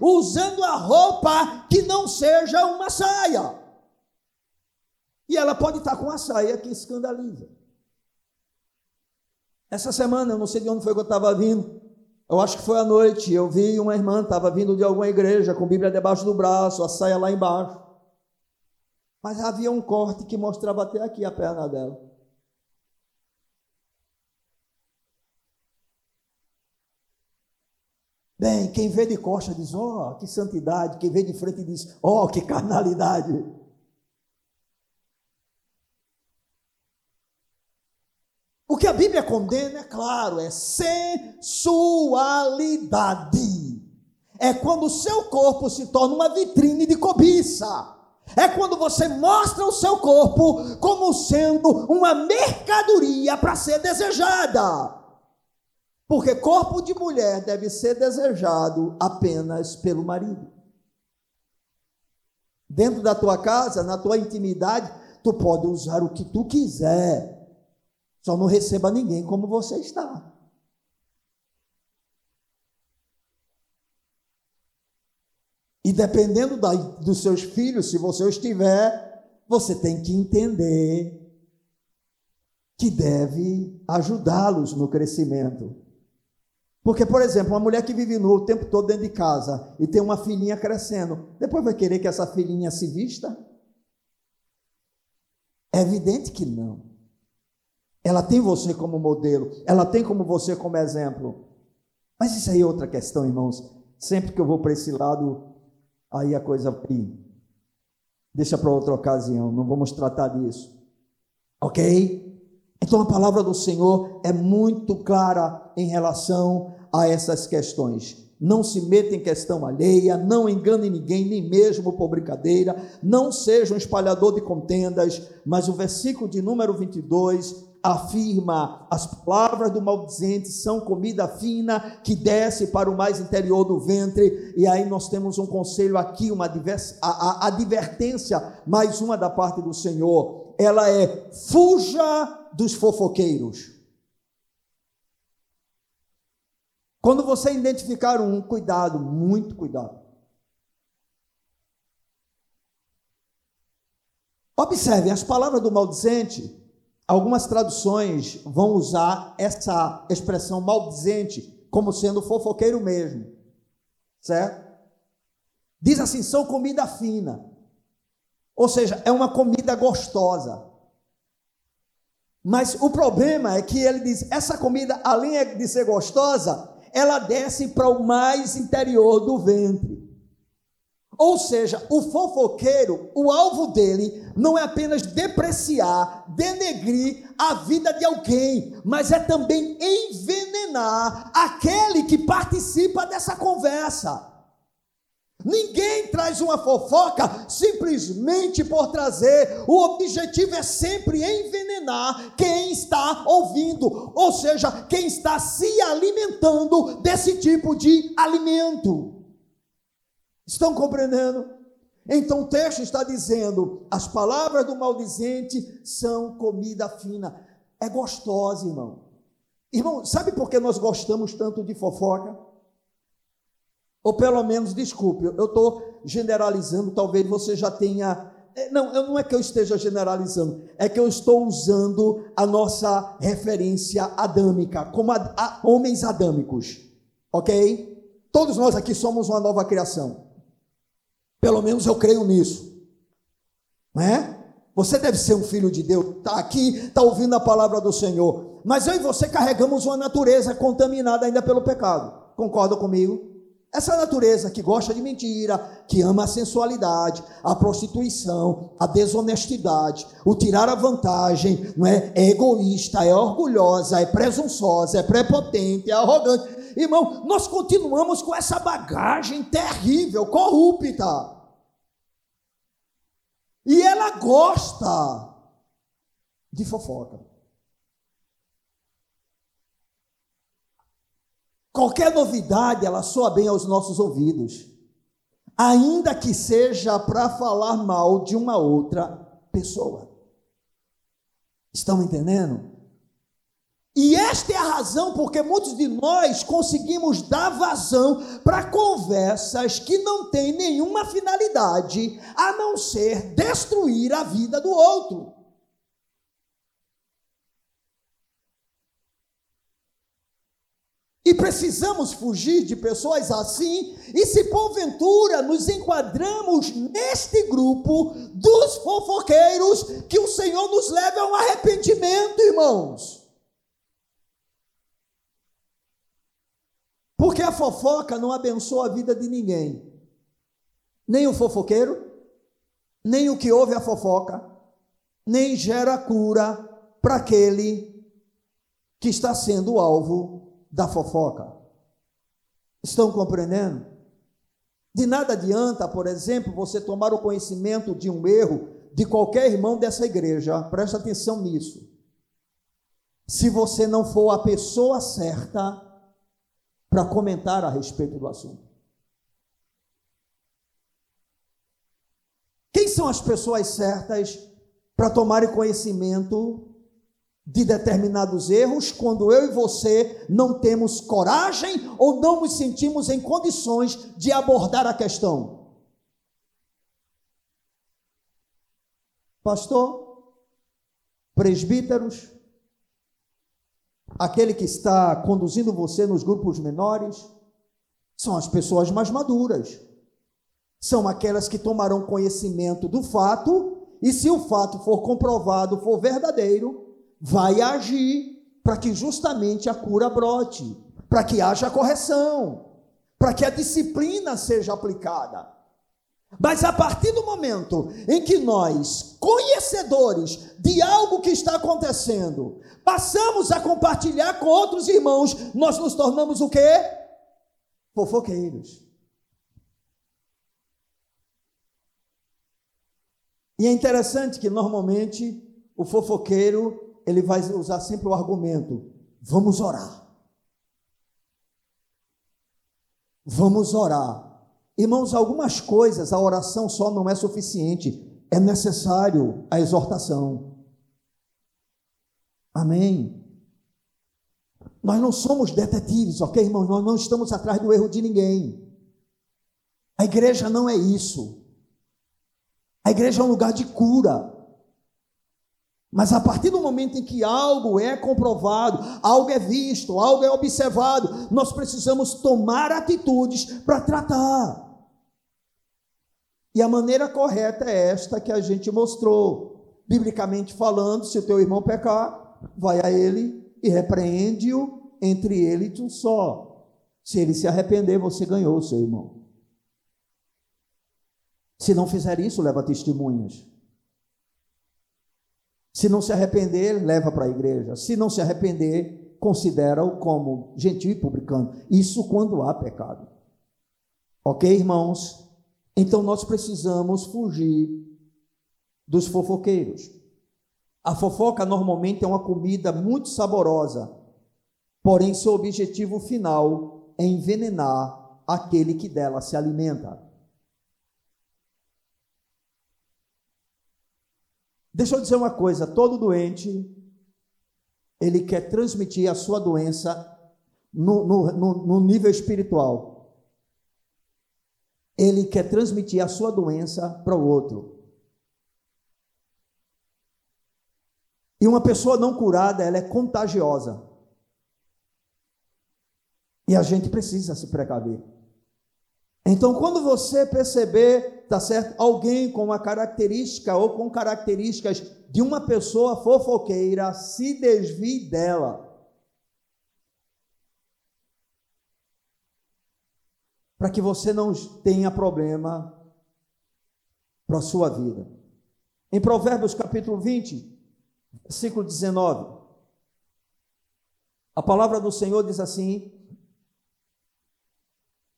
[SPEAKER 1] usando a roupa que não seja uma saia. E ela pode estar com a saia que escandaliza. Essa semana, eu não sei de onde foi que eu estava vindo, eu acho que foi à noite, eu vi uma irmã, estava vindo de alguma igreja, com Bíblia debaixo do braço, a saia lá embaixo. Mas havia um corte que mostrava até aqui a perna dela. Bem, quem vê de costa diz, ó, oh, que santidade. Quem vê de frente diz, ó, oh, que carnalidade. O que a Bíblia condena, é claro, é sensualidade. É quando o seu corpo se torna uma vitrine de cobiça. É quando você mostra o seu corpo como sendo uma mercadoria para ser desejada. Porque corpo de mulher deve ser desejado apenas pelo marido. Dentro da tua casa, na tua intimidade, tu pode usar o que tu quiser. Só não receba ninguém como você está. E dependendo da, dos seus filhos, se você estiver, você tem que entender que deve ajudá-los no crescimento. Porque, por exemplo, uma mulher que vive nu o tempo todo dentro de casa e tem uma filhinha crescendo, depois vai querer que essa filhinha se vista? É evidente que não. Ela tem você como modelo, ela tem como você como exemplo. Mas isso aí é outra questão, irmãos. Sempre que eu vou para esse lado, aí a coisa deixa para outra ocasião, não vamos tratar disso. Ok? Então a palavra do Senhor é muito clara em relação a essas questões. Não se meta em questão alheia, não engane ninguém, nem mesmo por brincadeira, não seja um espalhador de contendas, mas o versículo de número 22 afirma: as palavras do maldizente são comida fina que desce para o mais interior do ventre. E aí nós temos um conselho aqui, uma a, a, advertência, mais uma da parte do Senhor. Ela é: fuja dos fofoqueiros. Quando você identificar um, cuidado, muito cuidado. Observe, as palavras do maldizente Algumas traduções vão usar essa expressão maldizente como sendo fofoqueiro mesmo, certo? Diz assim: são comida fina, ou seja, é uma comida gostosa. Mas o problema é que ele diz: essa comida, além de ser gostosa, ela desce para o mais interior do ventre. Ou seja, o fofoqueiro, o alvo dele não é apenas depreciar, denegrir a vida de alguém, mas é também envenenar aquele que participa dessa conversa. Ninguém traz uma fofoca simplesmente por trazer. O objetivo é sempre envenenar quem está ouvindo, ou seja, quem está se alimentando desse tipo de alimento. Estão compreendendo? Então o texto está dizendo: as palavras do maldizente são comida fina. É gostosa, irmão. Irmão, sabe por que nós gostamos tanto de fofoca? Ou pelo menos, desculpe, eu estou generalizando, talvez você já tenha. É, não, não é que eu esteja generalizando, é que eu estou usando a nossa referência adâmica, como a, a, homens adâmicos, ok? Todos nós aqui somos uma nova criação. Pelo menos eu creio nisso. Não é? Você deve ser um filho de Deus, está aqui, está ouvindo a palavra do Senhor. Mas eu e você carregamos uma natureza contaminada ainda pelo pecado. Concorda comigo? Essa natureza que gosta de mentira, que ama a sensualidade, a prostituição, a desonestidade, o tirar a vantagem, não é? é egoísta, é orgulhosa, é presunçosa, é prepotente, é arrogante. Irmão, nós continuamos com essa bagagem terrível, corrupta. E ela gosta de fofoca. Qualquer novidade, ela soa bem aos nossos ouvidos, ainda que seja para falar mal de uma outra pessoa. Estão entendendo? E esta é a razão porque muitos de nós conseguimos dar vazão para conversas que não têm nenhuma finalidade a não ser destruir a vida do outro. E precisamos fugir de pessoas assim, e se porventura nos enquadramos neste grupo dos fofoqueiros, que o Senhor nos leve a um arrependimento, irmãos. Porque a fofoca não abençoa a vida de ninguém, nem o fofoqueiro, nem o que ouve a fofoca, nem gera cura para aquele que está sendo alvo da fofoca. Estão compreendendo? De nada adianta, por exemplo, você tomar o conhecimento de um erro de qualquer irmão dessa igreja, presta atenção nisso. Se você não for a pessoa certa para comentar a respeito do assunto. Quem são as pessoas certas para tomarem conhecimento de determinados erros quando eu e você não temos coragem ou não nos sentimos em condições de abordar a questão. Pastor, presbíteros, aquele que está conduzindo você nos grupos menores, são as pessoas mais maduras. São aquelas que tomarão conhecimento do fato, e se o fato for comprovado, for verdadeiro, vai agir para que justamente a cura brote, para que haja correção, para que a disciplina seja aplicada. Mas a partir do momento em que nós, conhecedores de algo que está acontecendo, passamos a compartilhar com outros irmãos, nós nos tornamos o quê? Fofoqueiros. E é interessante que normalmente o fofoqueiro ele vai usar sempre o argumento: vamos orar. Vamos orar. Irmãos, algumas coisas, a oração só não é suficiente, é necessário a exortação. Amém. Nós não somos detetives, ok, irmãos? Nós não estamos atrás do erro de ninguém. A igreja não é isso. A igreja é um lugar de cura. Mas a partir do momento em que algo é comprovado, algo é visto, algo é observado, nós precisamos tomar atitudes para tratar. E a maneira correta é esta que a gente mostrou. Biblicamente falando, se o teu irmão pecar, vai a ele e repreende-o entre ele e tu só. Se ele se arrepender, você ganhou o seu irmão. Se não fizer isso, leva testemunhas. Se não se arrepender, leva para a igreja. Se não se arrepender, considera-o como gentil e publicano. Isso quando há pecado. Ok, irmãos? Então nós precisamos fugir dos fofoqueiros. A fofoca normalmente é uma comida muito saborosa, porém seu objetivo final é envenenar aquele que dela se alimenta. Deixa eu dizer uma coisa: todo doente, ele quer transmitir a sua doença no, no, no, no nível espiritual. Ele quer transmitir a sua doença para o outro. E uma pessoa não curada, ela é contagiosa. E a gente precisa se precaver. Então, quando você perceber, tá certo, alguém com uma característica ou com características de uma pessoa fofoqueira, se desvie dela. Para que você não tenha problema para a sua vida. Em Provérbios capítulo 20, versículo 19, a palavra do Senhor diz assim: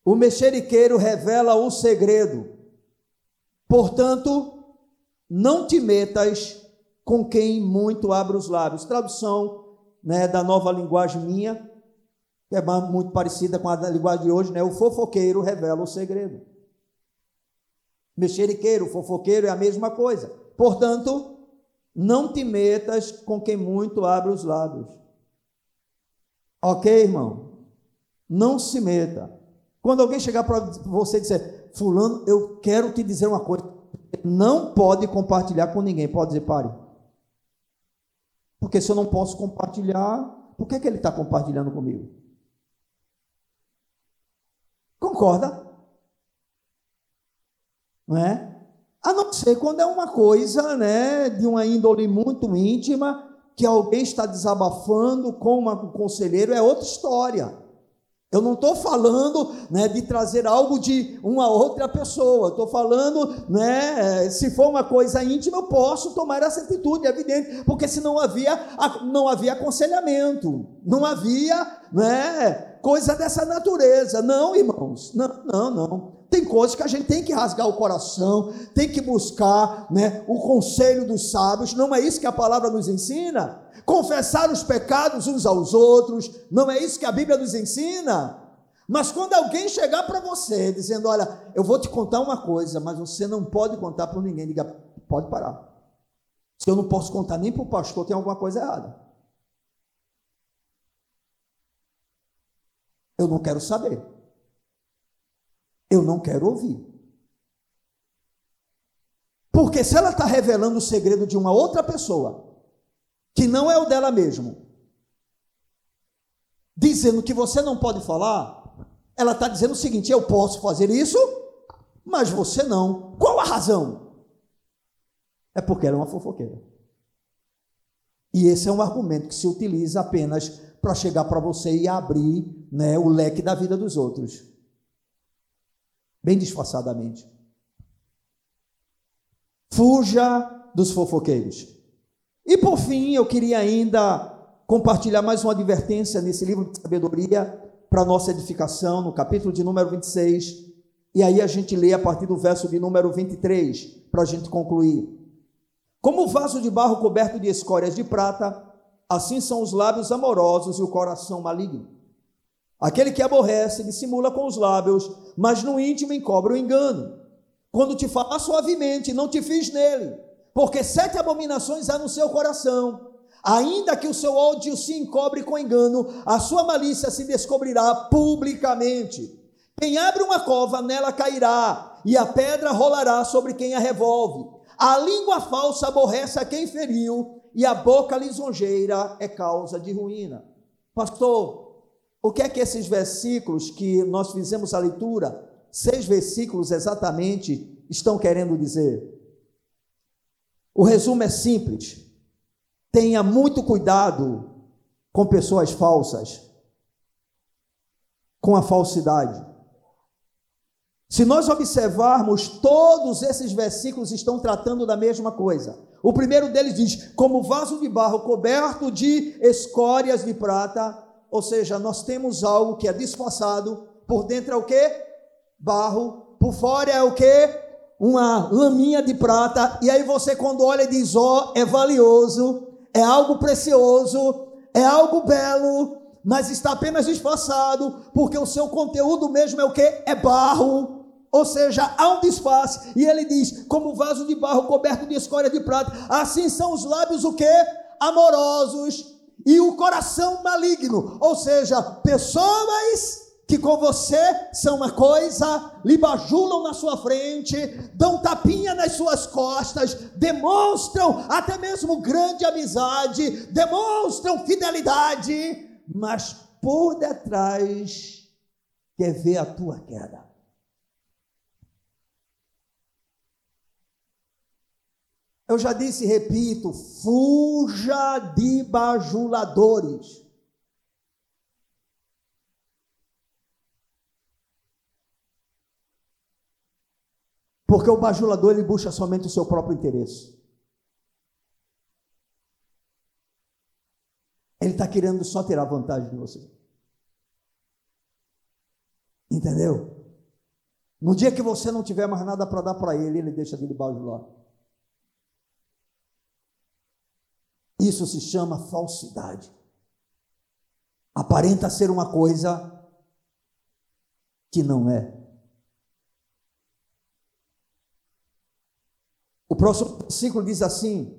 [SPEAKER 1] o mexeriqueiro revela o segredo. Portanto, não te metas com quem muito abre os lábios. Tradução né, da nova linguagem minha, que é muito parecida com a da linguagem de hoje, né? O fofoqueiro revela o segredo. Mexeriqueiro, fofoqueiro é a mesma coisa. Portanto, não te metas com quem muito abre os lábios. Ok, irmão? Não se meta. Quando alguém chegar para você e dizer, Fulano, eu quero te dizer uma coisa, não pode compartilhar com ninguém. Pode dizer, pare. Porque se eu não posso compartilhar, por que, que ele está compartilhando comigo? Concorda? Não é? A não ser quando é uma coisa né, de uma índole muito íntima, que alguém está desabafando com uma, um conselheiro, é outra história. Eu não estou falando né, de trazer algo de uma outra pessoa. Estou falando, né, se for uma coisa íntima, eu posso tomar essa atitude, é evidente, porque se não havia, não havia aconselhamento, não havia né, coisa dessa natureza. Não, irmãos, não, não, não. Tem coisas que a gente tem que rasgar o coração, tem que buscar né, o conselho dos sábios. Não é isso que a palavra nos ensina? Confessar os pecados uns aos outros, não é isso que a Bíblia nos ensina? Mas quando alguém chegar para você dizendo: Olha, eu vou te contar uma coisa, mas você não pode contar para ninguém, diga: Pode parar. Se eu não posso contar nem para o pastor, tem alguma coisa errada. Eu não quero saber. Eu não quero ouvir. Porque se ela está revelando o segredo de uma outra pessoa, que não é o dela mesmo, dizendo que você não pode falar, ela está dizendo o seguinte: eu posso fazer isso, mas você não. Qual a razão? É porque ela é uma fofoqueira. E esse é um argumento que se utiliza apenas para chegar para você e abrir né, o leque da vida dos outros. Bem disfarçadamente. Fuja dos fofoqueiros. E por fim, eu queria ainda compartilhar mais uma advertência nesse livro de sabedoria para nossa edificação, no capítulo de número 26. E aí a gente lê a partir do verso de número 23, para a gente concluir. Como o vaso de barro coberto de escórias de prata, assim são os lábios amorosos e o coração maligno. Aquele que aborrece dissimula com os lábios, mas no íntimo encobre o engano. Quando te fala suavemente, não te fiz nele porque sete abominações há no seu coração. Ainda que o seu ódio se encobre com engano, a sua malícia se descobrirá publicamente. Quem abre uma cova, nela cairá, e a pedra rolará sobre quem a revolve. A língua falsa aborrece a quem feriu, e a boca lisonjeira é causa de ruína. Pastor, o que é que esses versículos que nós fizemos a leitura, seis versículos exatamente, estão querendo dizer? O resumo é simples. Tenha muito cuidado com pessoas falsas, com a falsidade. Se nós observarmos, todos esses versículos estão tratando da mesma coisa. O primeiro deles diz: como vaso de barro coberto de escórias de prata, ou seja, nós temos algo que é disfarçado, por dentro é o que? Barro, por fora é o que? Uma laminha de prata, e aí você, quando olha, diz: Ó, oh, é valioso, é algo precioso, é algo belo, mas está apenas disfarçado, porque o seu conteúdo mesmo é o que? É barro. Ou seja, há um disfarce. E ele diz: como vaso de barro coberto de escória de prata, assim são os lábios o que? Amorosos e o coração maligno. Ou seja, pessoas que com você são uma coisa, lhe bajulam na sua frente, dão tapinha nas suas costas, demonstram até mesmo grande amizade, demonstram fidelidade, mas por detrás quer ver a tua queda. Eu já disse e repito: fuja de bajuladores. Porque o bajulador ele busca somente o seu próprio interesse. Ele está querendo só tirar vantagem de você. Entendeu? No dia que você não tiver mais nada para dar para ele, ele deixa de lhe bajular. Isso se chama falsidade. Aparenta ser uma coisa que não é. O próximo versículo diz assim: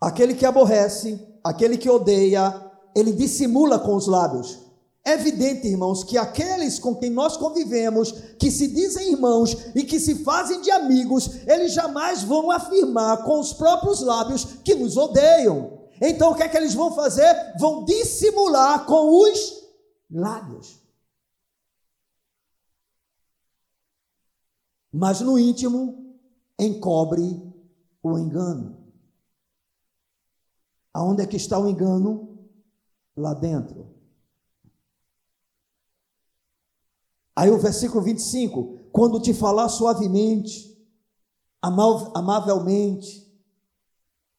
[SPEAKER 1] aquele que aborrece, aquele que odeia, ele dissimula com os lábios. É evidente, irmãos, que aqueles com quem nós convivemos, que se dizem irmãos e que se fazem de amigos, eles jamais vão afirmar com os próprios lábios que nos odeiam. Então o que é que eles vão fazer? Vão dissimular com os lábios. Mas no íntimo encobre o engano. Aonde é que está o engano? Lá dentro. Aí o versículo 25: quando te falar suavemente, amavelmente,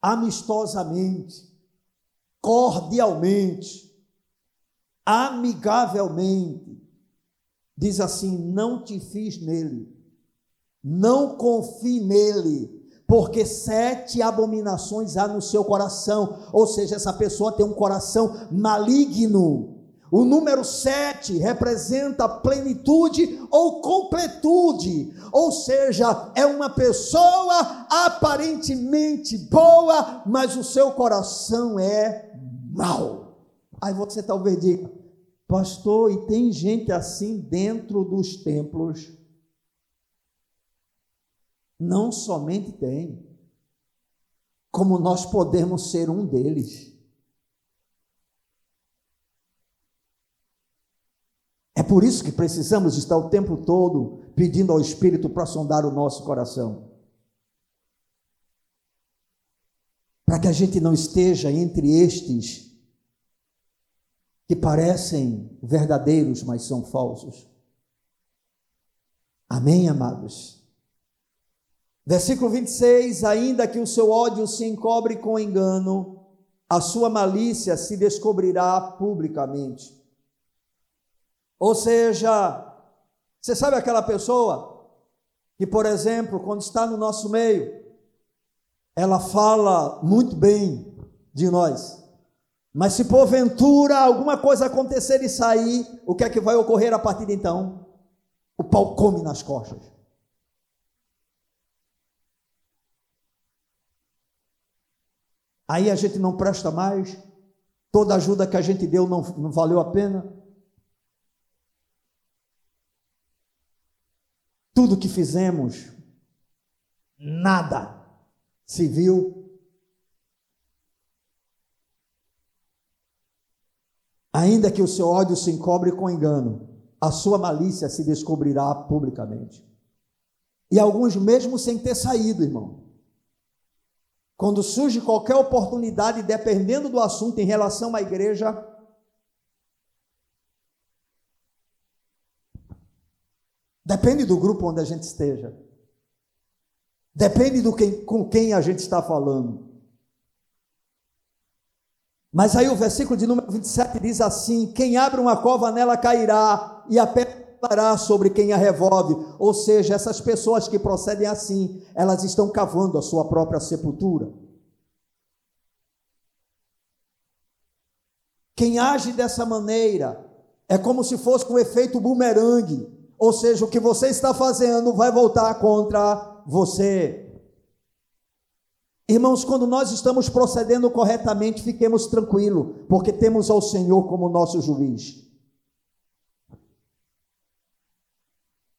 [SPEAKER 1] amistosamente, cordialmente, amigavelmente, diz assim: não te fiz nele, não confie nele, porque sete abominações há no seu coração, ou seja, essa pessoa tem um coração maligno. O número sete representa plenitude ou completude, ou seja, é uma pessoa aparentemente boa, mas o seu coração é mau. Aí você talvez diga, pastor, e tem gente assim dentro dos templos não somente tem, como nós podemos ser um deles. É por isso que precisamos estar o tempo todo pedindo ao Espírito para sondar o nosso coração. Para que a gente não esteja entre estes que parecem verdadeiros, mas são falsos. Amém, amados? Versículo 26: Ainda que o seu ódio se encobre com engano, a sua malícia se descobrirá publicamente. Ou seja, você sabe aquela pessoa que, por exemplo, quando está no nosso meio, ela fala muito bem de nós. Mas se porventura alguma coisa acontecer e sair, o que é que vai ocorrer a partir de então? O pau come nas costas. Aí a gente não presta mais, toda ajuda que a gente deu não, não valeu a pena. Tudo que fizemos, nada se viu. Ainda que o seu ódio se encobre com engano, a sua malícia se descobrirá publicamente. E alguns mesmo sem ter saído, irmão. Quando surge qualquer oportunidade, dependendo do assunto em relação à igreja, depende do grupo onde a gente esteja, depende do quem, com quem a gente está falando. Mas aí o versículo de número 27 diz assim: Quem abre uma cova nela cairá, e a pedra declarar sobre quem a revolve. Ou seja, essas pessoas que procedem assim, elas estão cavando a sua própria sepultura. Quem age dessa maneira é como se fosse com um efeito bumerangue, ou seja, o que você está fazendo vai voltar contra você. Irmãos, quando nós estamos procedendo corretamente, fiquemos tranquilos, porque temos ao Senhor como nosso juiz.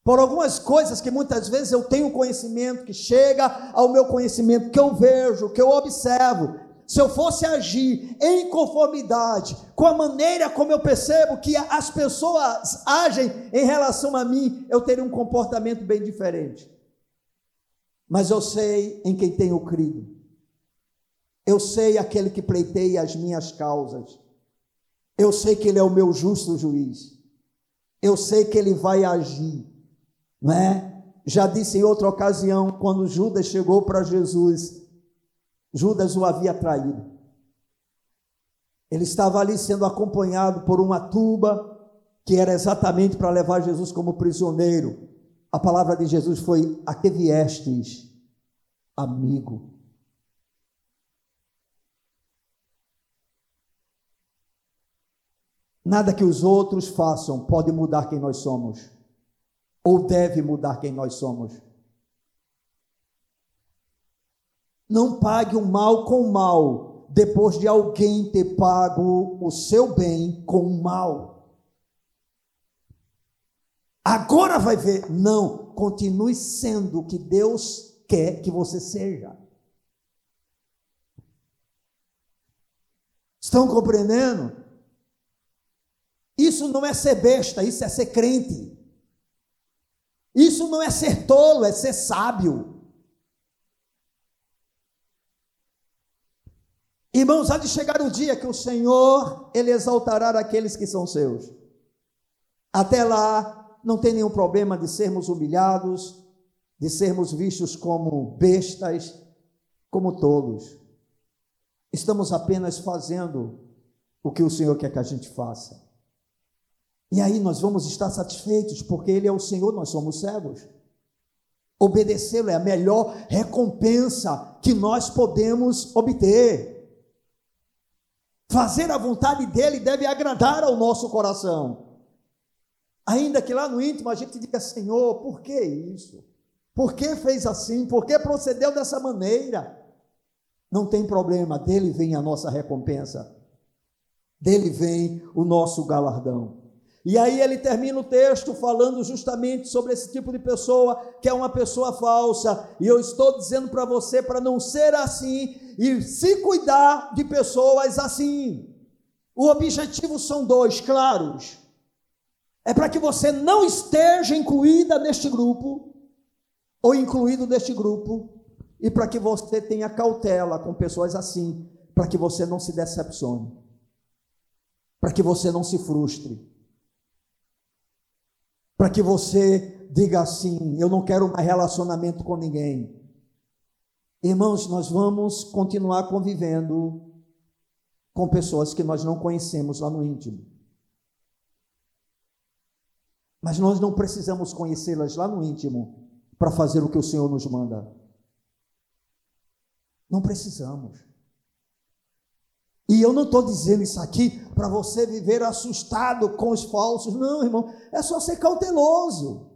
[SPEAKER 1] Por algumas coisas que muitas vezes eu tenho conhecimento, que chega ao meu conhecimento, que eu vejo, que eu observo, se eu fosse agir em conformidade com a maneira como eu percebo que as pessoas agem em relação a mim, eu teria um comportamento bem diferente. Mas eu sei em quem tenho crido. Eu sei aquele que pleiteia as minhas causas. Eu sei que ele é o meu justo juiz. Eu sei que ele vai agir, né? Já disse em outra ocasião, quando Judas chegou para Jesus, Judas o havia traído. Ele estava ali sendo acompanhado por uma tuba que era exatamente para levar Jesus como prisioneiro. A palavra de Jesus foi: A que viestes, amigo? Nada que os outros façam pode mudar quem nós somos, ou deve mudar quem nós somos. Não pague o mal com o mal, depois de alguém ter pago o seu bem com o mal. Agora vai ver. Não, continue sendo o que Deus quer que você seja. Estão compreendendo? Isso não é ser besta, isso é ser crente. Isso não é ser tolo, é ser sábio. Irmãos, há de chegar o dia que o Senhor, Ele exaltará aqueles que são seus. Até lá, não tem nenhum problema de sermos humilhados, de sermos vistos como bestas, como tolos. Estamos apenas fazendo o que o Senhor quer que a gente faça. E aí nós vamos estar satisfeitos, porque Ele é o Senhor, nós somos cegos. Obedecê-lo é a melhor recompensa que nós podemos obter. Fazer a vontade dele deve agradar ao nosso coração. Ainda que lá no íntimo a gente diga, Senhor, por que isso? Por que fez assim? Por que procedeu dessa maneira? Não tem problema, dele vem a nossa recompensa, dele vem o nosso galardão. E aí ele termina o texto falando justamente sobre esse tipo de pessoa, que é uma pessoa falsa. E eu estou dizendo para você para não ser assim e se cuidar de pessoas assim. O objetivo são dois claros. É para que você não esteja incluída neste grupo ou incluído neste grupo e para que você tenha cautela com pessoas assim, para que você não se decepcione. Para que você não se frustre para que você diga assim: eu não quero mais relacionamento com ninguém. Irmãos, nós vamos continuar convivendo com pessoas que nós não conhecemos lá no íntimo. Mas nós não precisamos conhecê-las lá no íntimo para fazer o que o Senhor nos manda. Não precisamos. E eu não estou dizendo isso aqui para você viver assustado com os falsos. Não, irmão. É só ser cauteloso.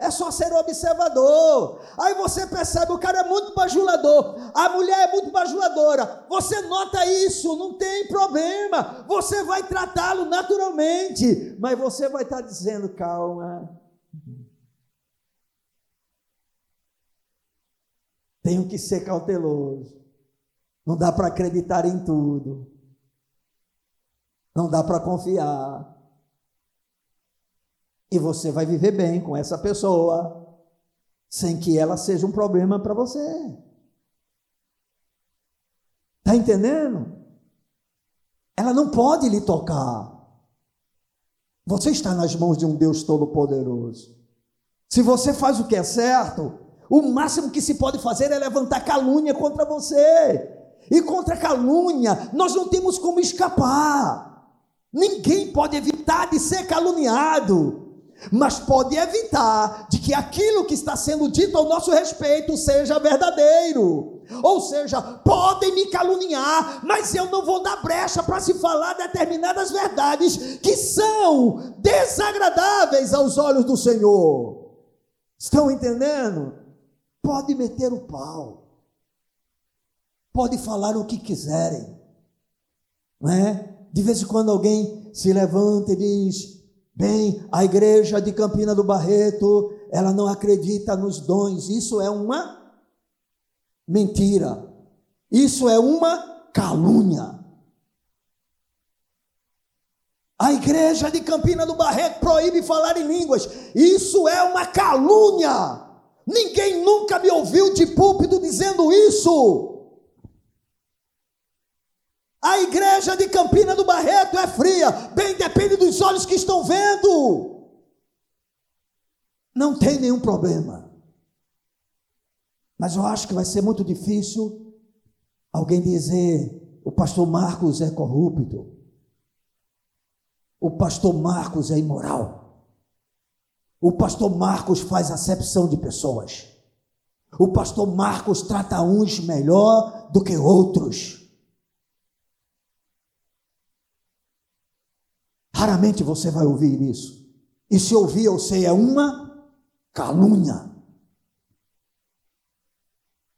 [SPEAKER 1] É só ser observador. Aí você percebe, o cara é muito bajulador, a mulher é muito bajuladora. Você nota isso, não tem problema. Você vai tratá-lo naturalmente. Mas você vai estar dizendo, calma. Tenho que ser cauteloso. Não dá para acreditar em tudo. Não dá para confiar. E você vai viver bem com essa pessoa, sem que ela seja um problema para você. Está entendendo? Ela não pode lhe tocar. Você está nas mãos de um Deus Todo-Poderoso. Se você faz o que é certo, o máximo que se pode fazer é levantar calúnia contra você. E contra a calúnia, nós não temos como escapar. Ninguém pode evitar de ser caluniado. mas pode evitar de que aquilo que está sendo dito ao nosso respeito seja verdadeiro. Ou seja, podem me caluniar, mas eu não vou dar brecha para se falar determinadas verdades que são desagradáveis aos olhos do Senhor. Estão entendendo? Pode meter o pau. Pode falar o que quiserem. Não é? De vez em quando alguém se levanta e diz: Bem, a igreja de Campina do Barreto, ela não acredita nos dons. Isso é uma mentira. Isso é uma calúnia. A igreja de Campina do Barreto proíbe falar em línguas. Isso é uma calúnia. Ninguém nunca me ouviu de púlpito dizendo isso. A igreja de Campina do Barreto é fria, bem depende dos olhos que estão vendo. Não tem nenhum problema. Mas eu acho que vai ser muito difícil alguém dizer: o pastor Marcos é corrupto, o pastor Marcos é imoral, o pastor Marcos faz acepção de pessoas, o pastor Marcos trata uns melhor do que outros. Raramente você vai ouvir isso. E se ouvir, eu sei, é uma calúnia.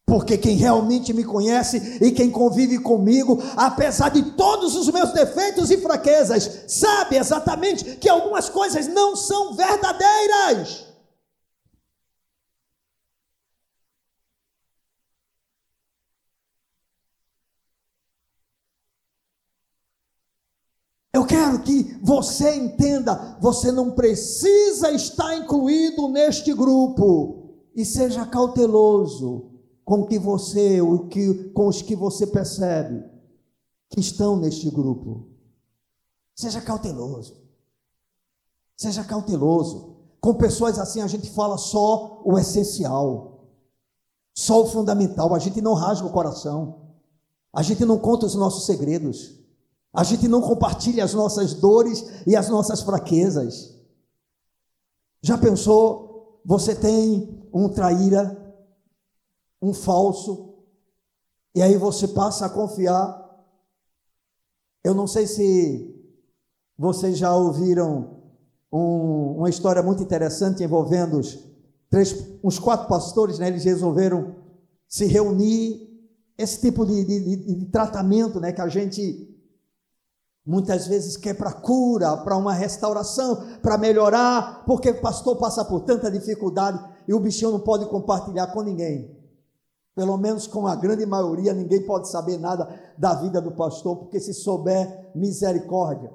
[SPEAKER 1] Porque quem realmente me conhece e quem convive comigo, apesar de todos os meus defeitos e fraquezas, sabe exatamente que algumas coisas não são verdadeiras. Eu quero que você entenda, você não precisa estar incluído neste grupo e seja cauteloso com que você, o que, com os que você percebe que estão neste grupo. Seja cauteloso. Seja cauteloso. Com pessoas assim a gente fala só o essencial, só o fundamental. A gente não rasga o coração. A gente não conta os nossos segredos. A gente não compartilha as nossas dores e as nossas fraquezas. Já pensou? Você tem um traíra, um falso, e aí você passa a confiar. Eu não sei se vocês já ouviram um, uma história muito interessante envolvendo os três, uns quatro pastores, né? Eles resolveram se reunir. Esse tipo de, de, de tratamento, né? Que a gente Muitas vezes quer para cura, para uma restauração, para melhorar, porque o pastor passa por tanta dificuldade e o bichinho não pode compartilhar com ninguém. Pelo menos com a grande maioria, ninguém pode saber nada da vida do pastor, porque se souber misericórdia,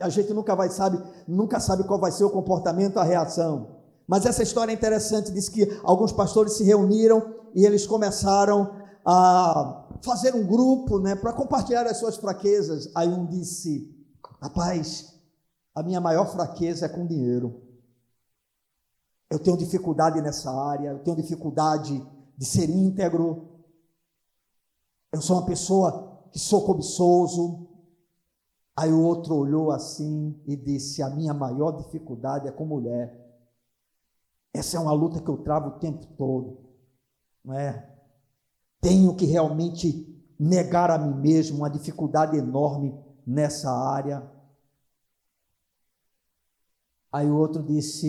[SPEAKER 1] a gente nunca vai sabe, nunca sabe qual vai ser o comportamento, a reação. Mas essa história é interessante, diz que alguns pastores se reuniram e eles começaram a fazer um grupo, né, para compartilhar as suas fraquezas. Aí um disse: Rapaz, a minha maior fraqueza é com dinheiro. Eu tenho dificuldade nessa área, eu tenho dificuldade de ser íntegro. Eu sou uma pessoa que sou cobiçoso. Aí o outro olhou assim e disse: A minha maior dificuldade é com mulher. Essa é uma luta que eu travo o tempo todo. Não é? Tenho que realmente negar a mim mesmo, uma dificuldade enorme nessa área. Aí o outro disse: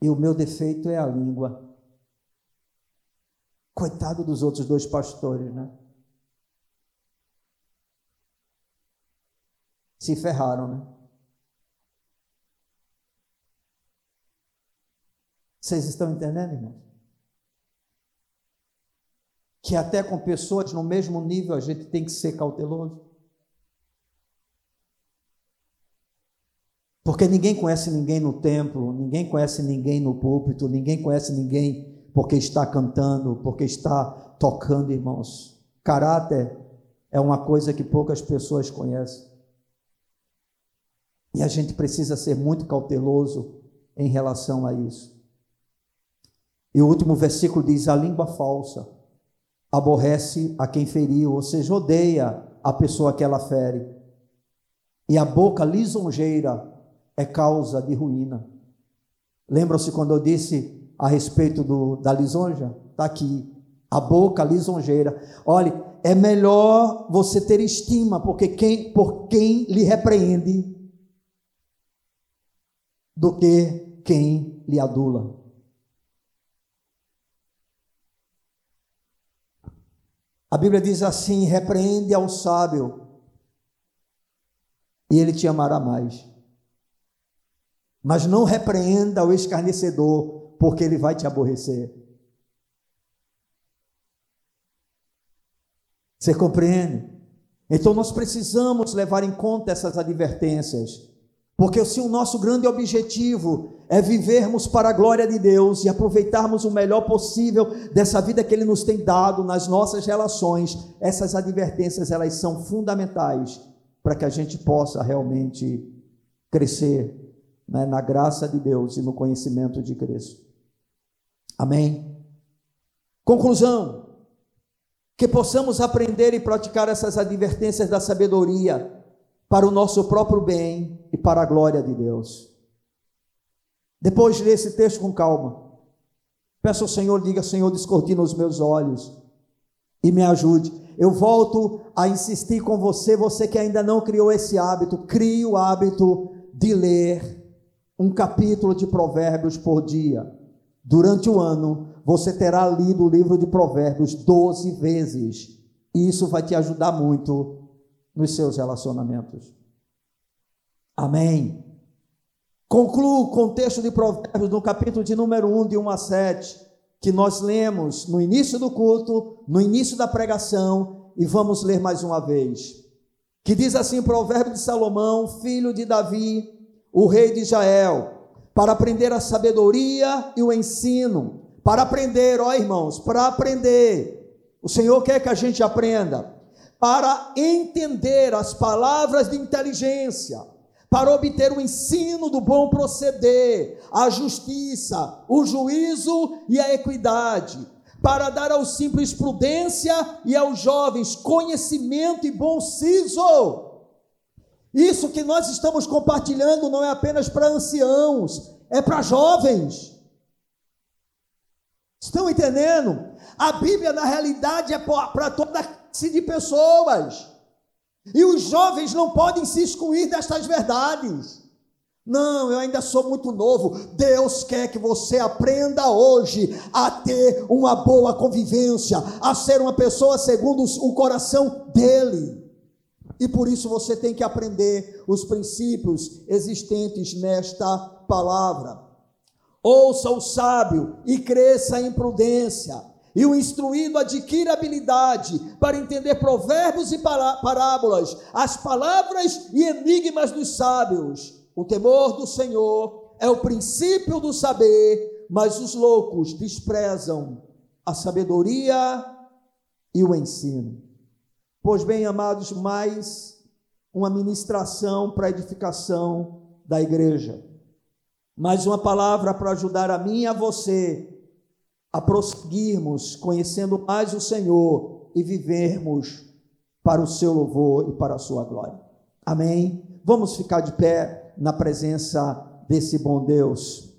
[SPEAKER 1] E o meu defeito é a língua. Coitado dos outros dois pastores, né? Se ferraram, né? Vocês estão entendendo, irmãos? Que até com pessoas no mesmo nível a gente tem que ser cauteloso. Porque ninguém conhece ninguém no templo, ninguém conhece ninguém no púlpito, ninguém conhece ninguém porque está cantando, porque está tocando, irmãos. Caráter é uma coisa que poucas pessoas conhecem. E a gente precisa ser muito cauteloso em relação a isso. E o último versículo diz: a língua falsa aborrece a quem feriu, ou seja, odeia a pessoa que ela fere. E a boca lisonjeira, é causa de ruína. Lembram-se quando eu disse a respeito do, da lisonja? Está aqui. A boca lisonjeira. Olhe, é melhor você ter estima porque quem, por quem lhe repreende do que quem lhe adula. A Bíblia diz assim: repreende ao sábio, e ele te amará mais. Mas não repreenda o escarnecedor, porque ele vai te aborrecer. Você compreende? Então nós precisamos levar em conta essas advertências. Porque se o nosso grande objetivo é vivermos para a glória de Deus e aproveitarmos o melhor possível dessa vida que Ele nos tem dado nas nossas relações, essas advertências elas são fundamentais para que a gente possa realmente crescer né, na graça de Deus e no conhecimento de Cristo. Amém? Conclusão: que possamos aprender e praticar essas advertências da sabedoria para o nosso próprio bem e para a glória de Deus. Depois de ler esse texto com calma, peço ao Senhor, diga, Senhor, descortina os meus olhos e me ajude. Eu volto a insistir com você, você que ainda não criou esse hábito, crie o hábito de ler um capítulo de Provérbios por dia. Durante o ano, você terá lido o livro de Provérbios 12 vezes. E isso vai te ajudar muito nos seus relacionamentos. Amém. Concluo o contexto de Provérbios no capítulo de número 1, de 1 a 7, que nós lemos no início do culto, no início da pregação, e vamos ler mais uma vez. Que diz assim: Provérbio de Salomão, filho de Davi, o rei de Israel, para aprender a sabedoria e o ensino, para aprender, ó irmãos, para aprender. O Senhor quer que a gente aprenda para entender as palavras de inteligência, para obter o ensino do bom proceder, a justiça, o juízo e a equidade, para dar aos simples prudência e aos jovens conhecimento e bom siso. Isso que nós estamos compartilhando não é apenas para anciãos, é para jovens. Estão entendendo? A Bíblia, na realidade, é para toda classe de pessoas. E os jovens não podem se excluir destas verdades. Não, eu ainda sou muito novo. Deus quer que você aprenda hoje a ter uma boa convivência, a ser uma pessoa segundo o coração dele. E por isso você tem que aprender os princípios existentes nesta palavra. Ouça o sábio e cresça em prudência. E o instruído adquire habilidade para entender provérbios e parábolas, as palavras e enigmas dos sábios. O temor do Senhor é o princípio do saber, mas os loucos desprezam a sabedoria e o ensino. Pois bem, amados, mais uma ministração para edificação da igreja. Mais uma palavra para ajudar a mim e a você a prosseguirmos conhecendo mais o Senhor e vivermos para o seu louvor e para a sua glória. Amém? Vamos ficar de pé na presença desse bom Deus.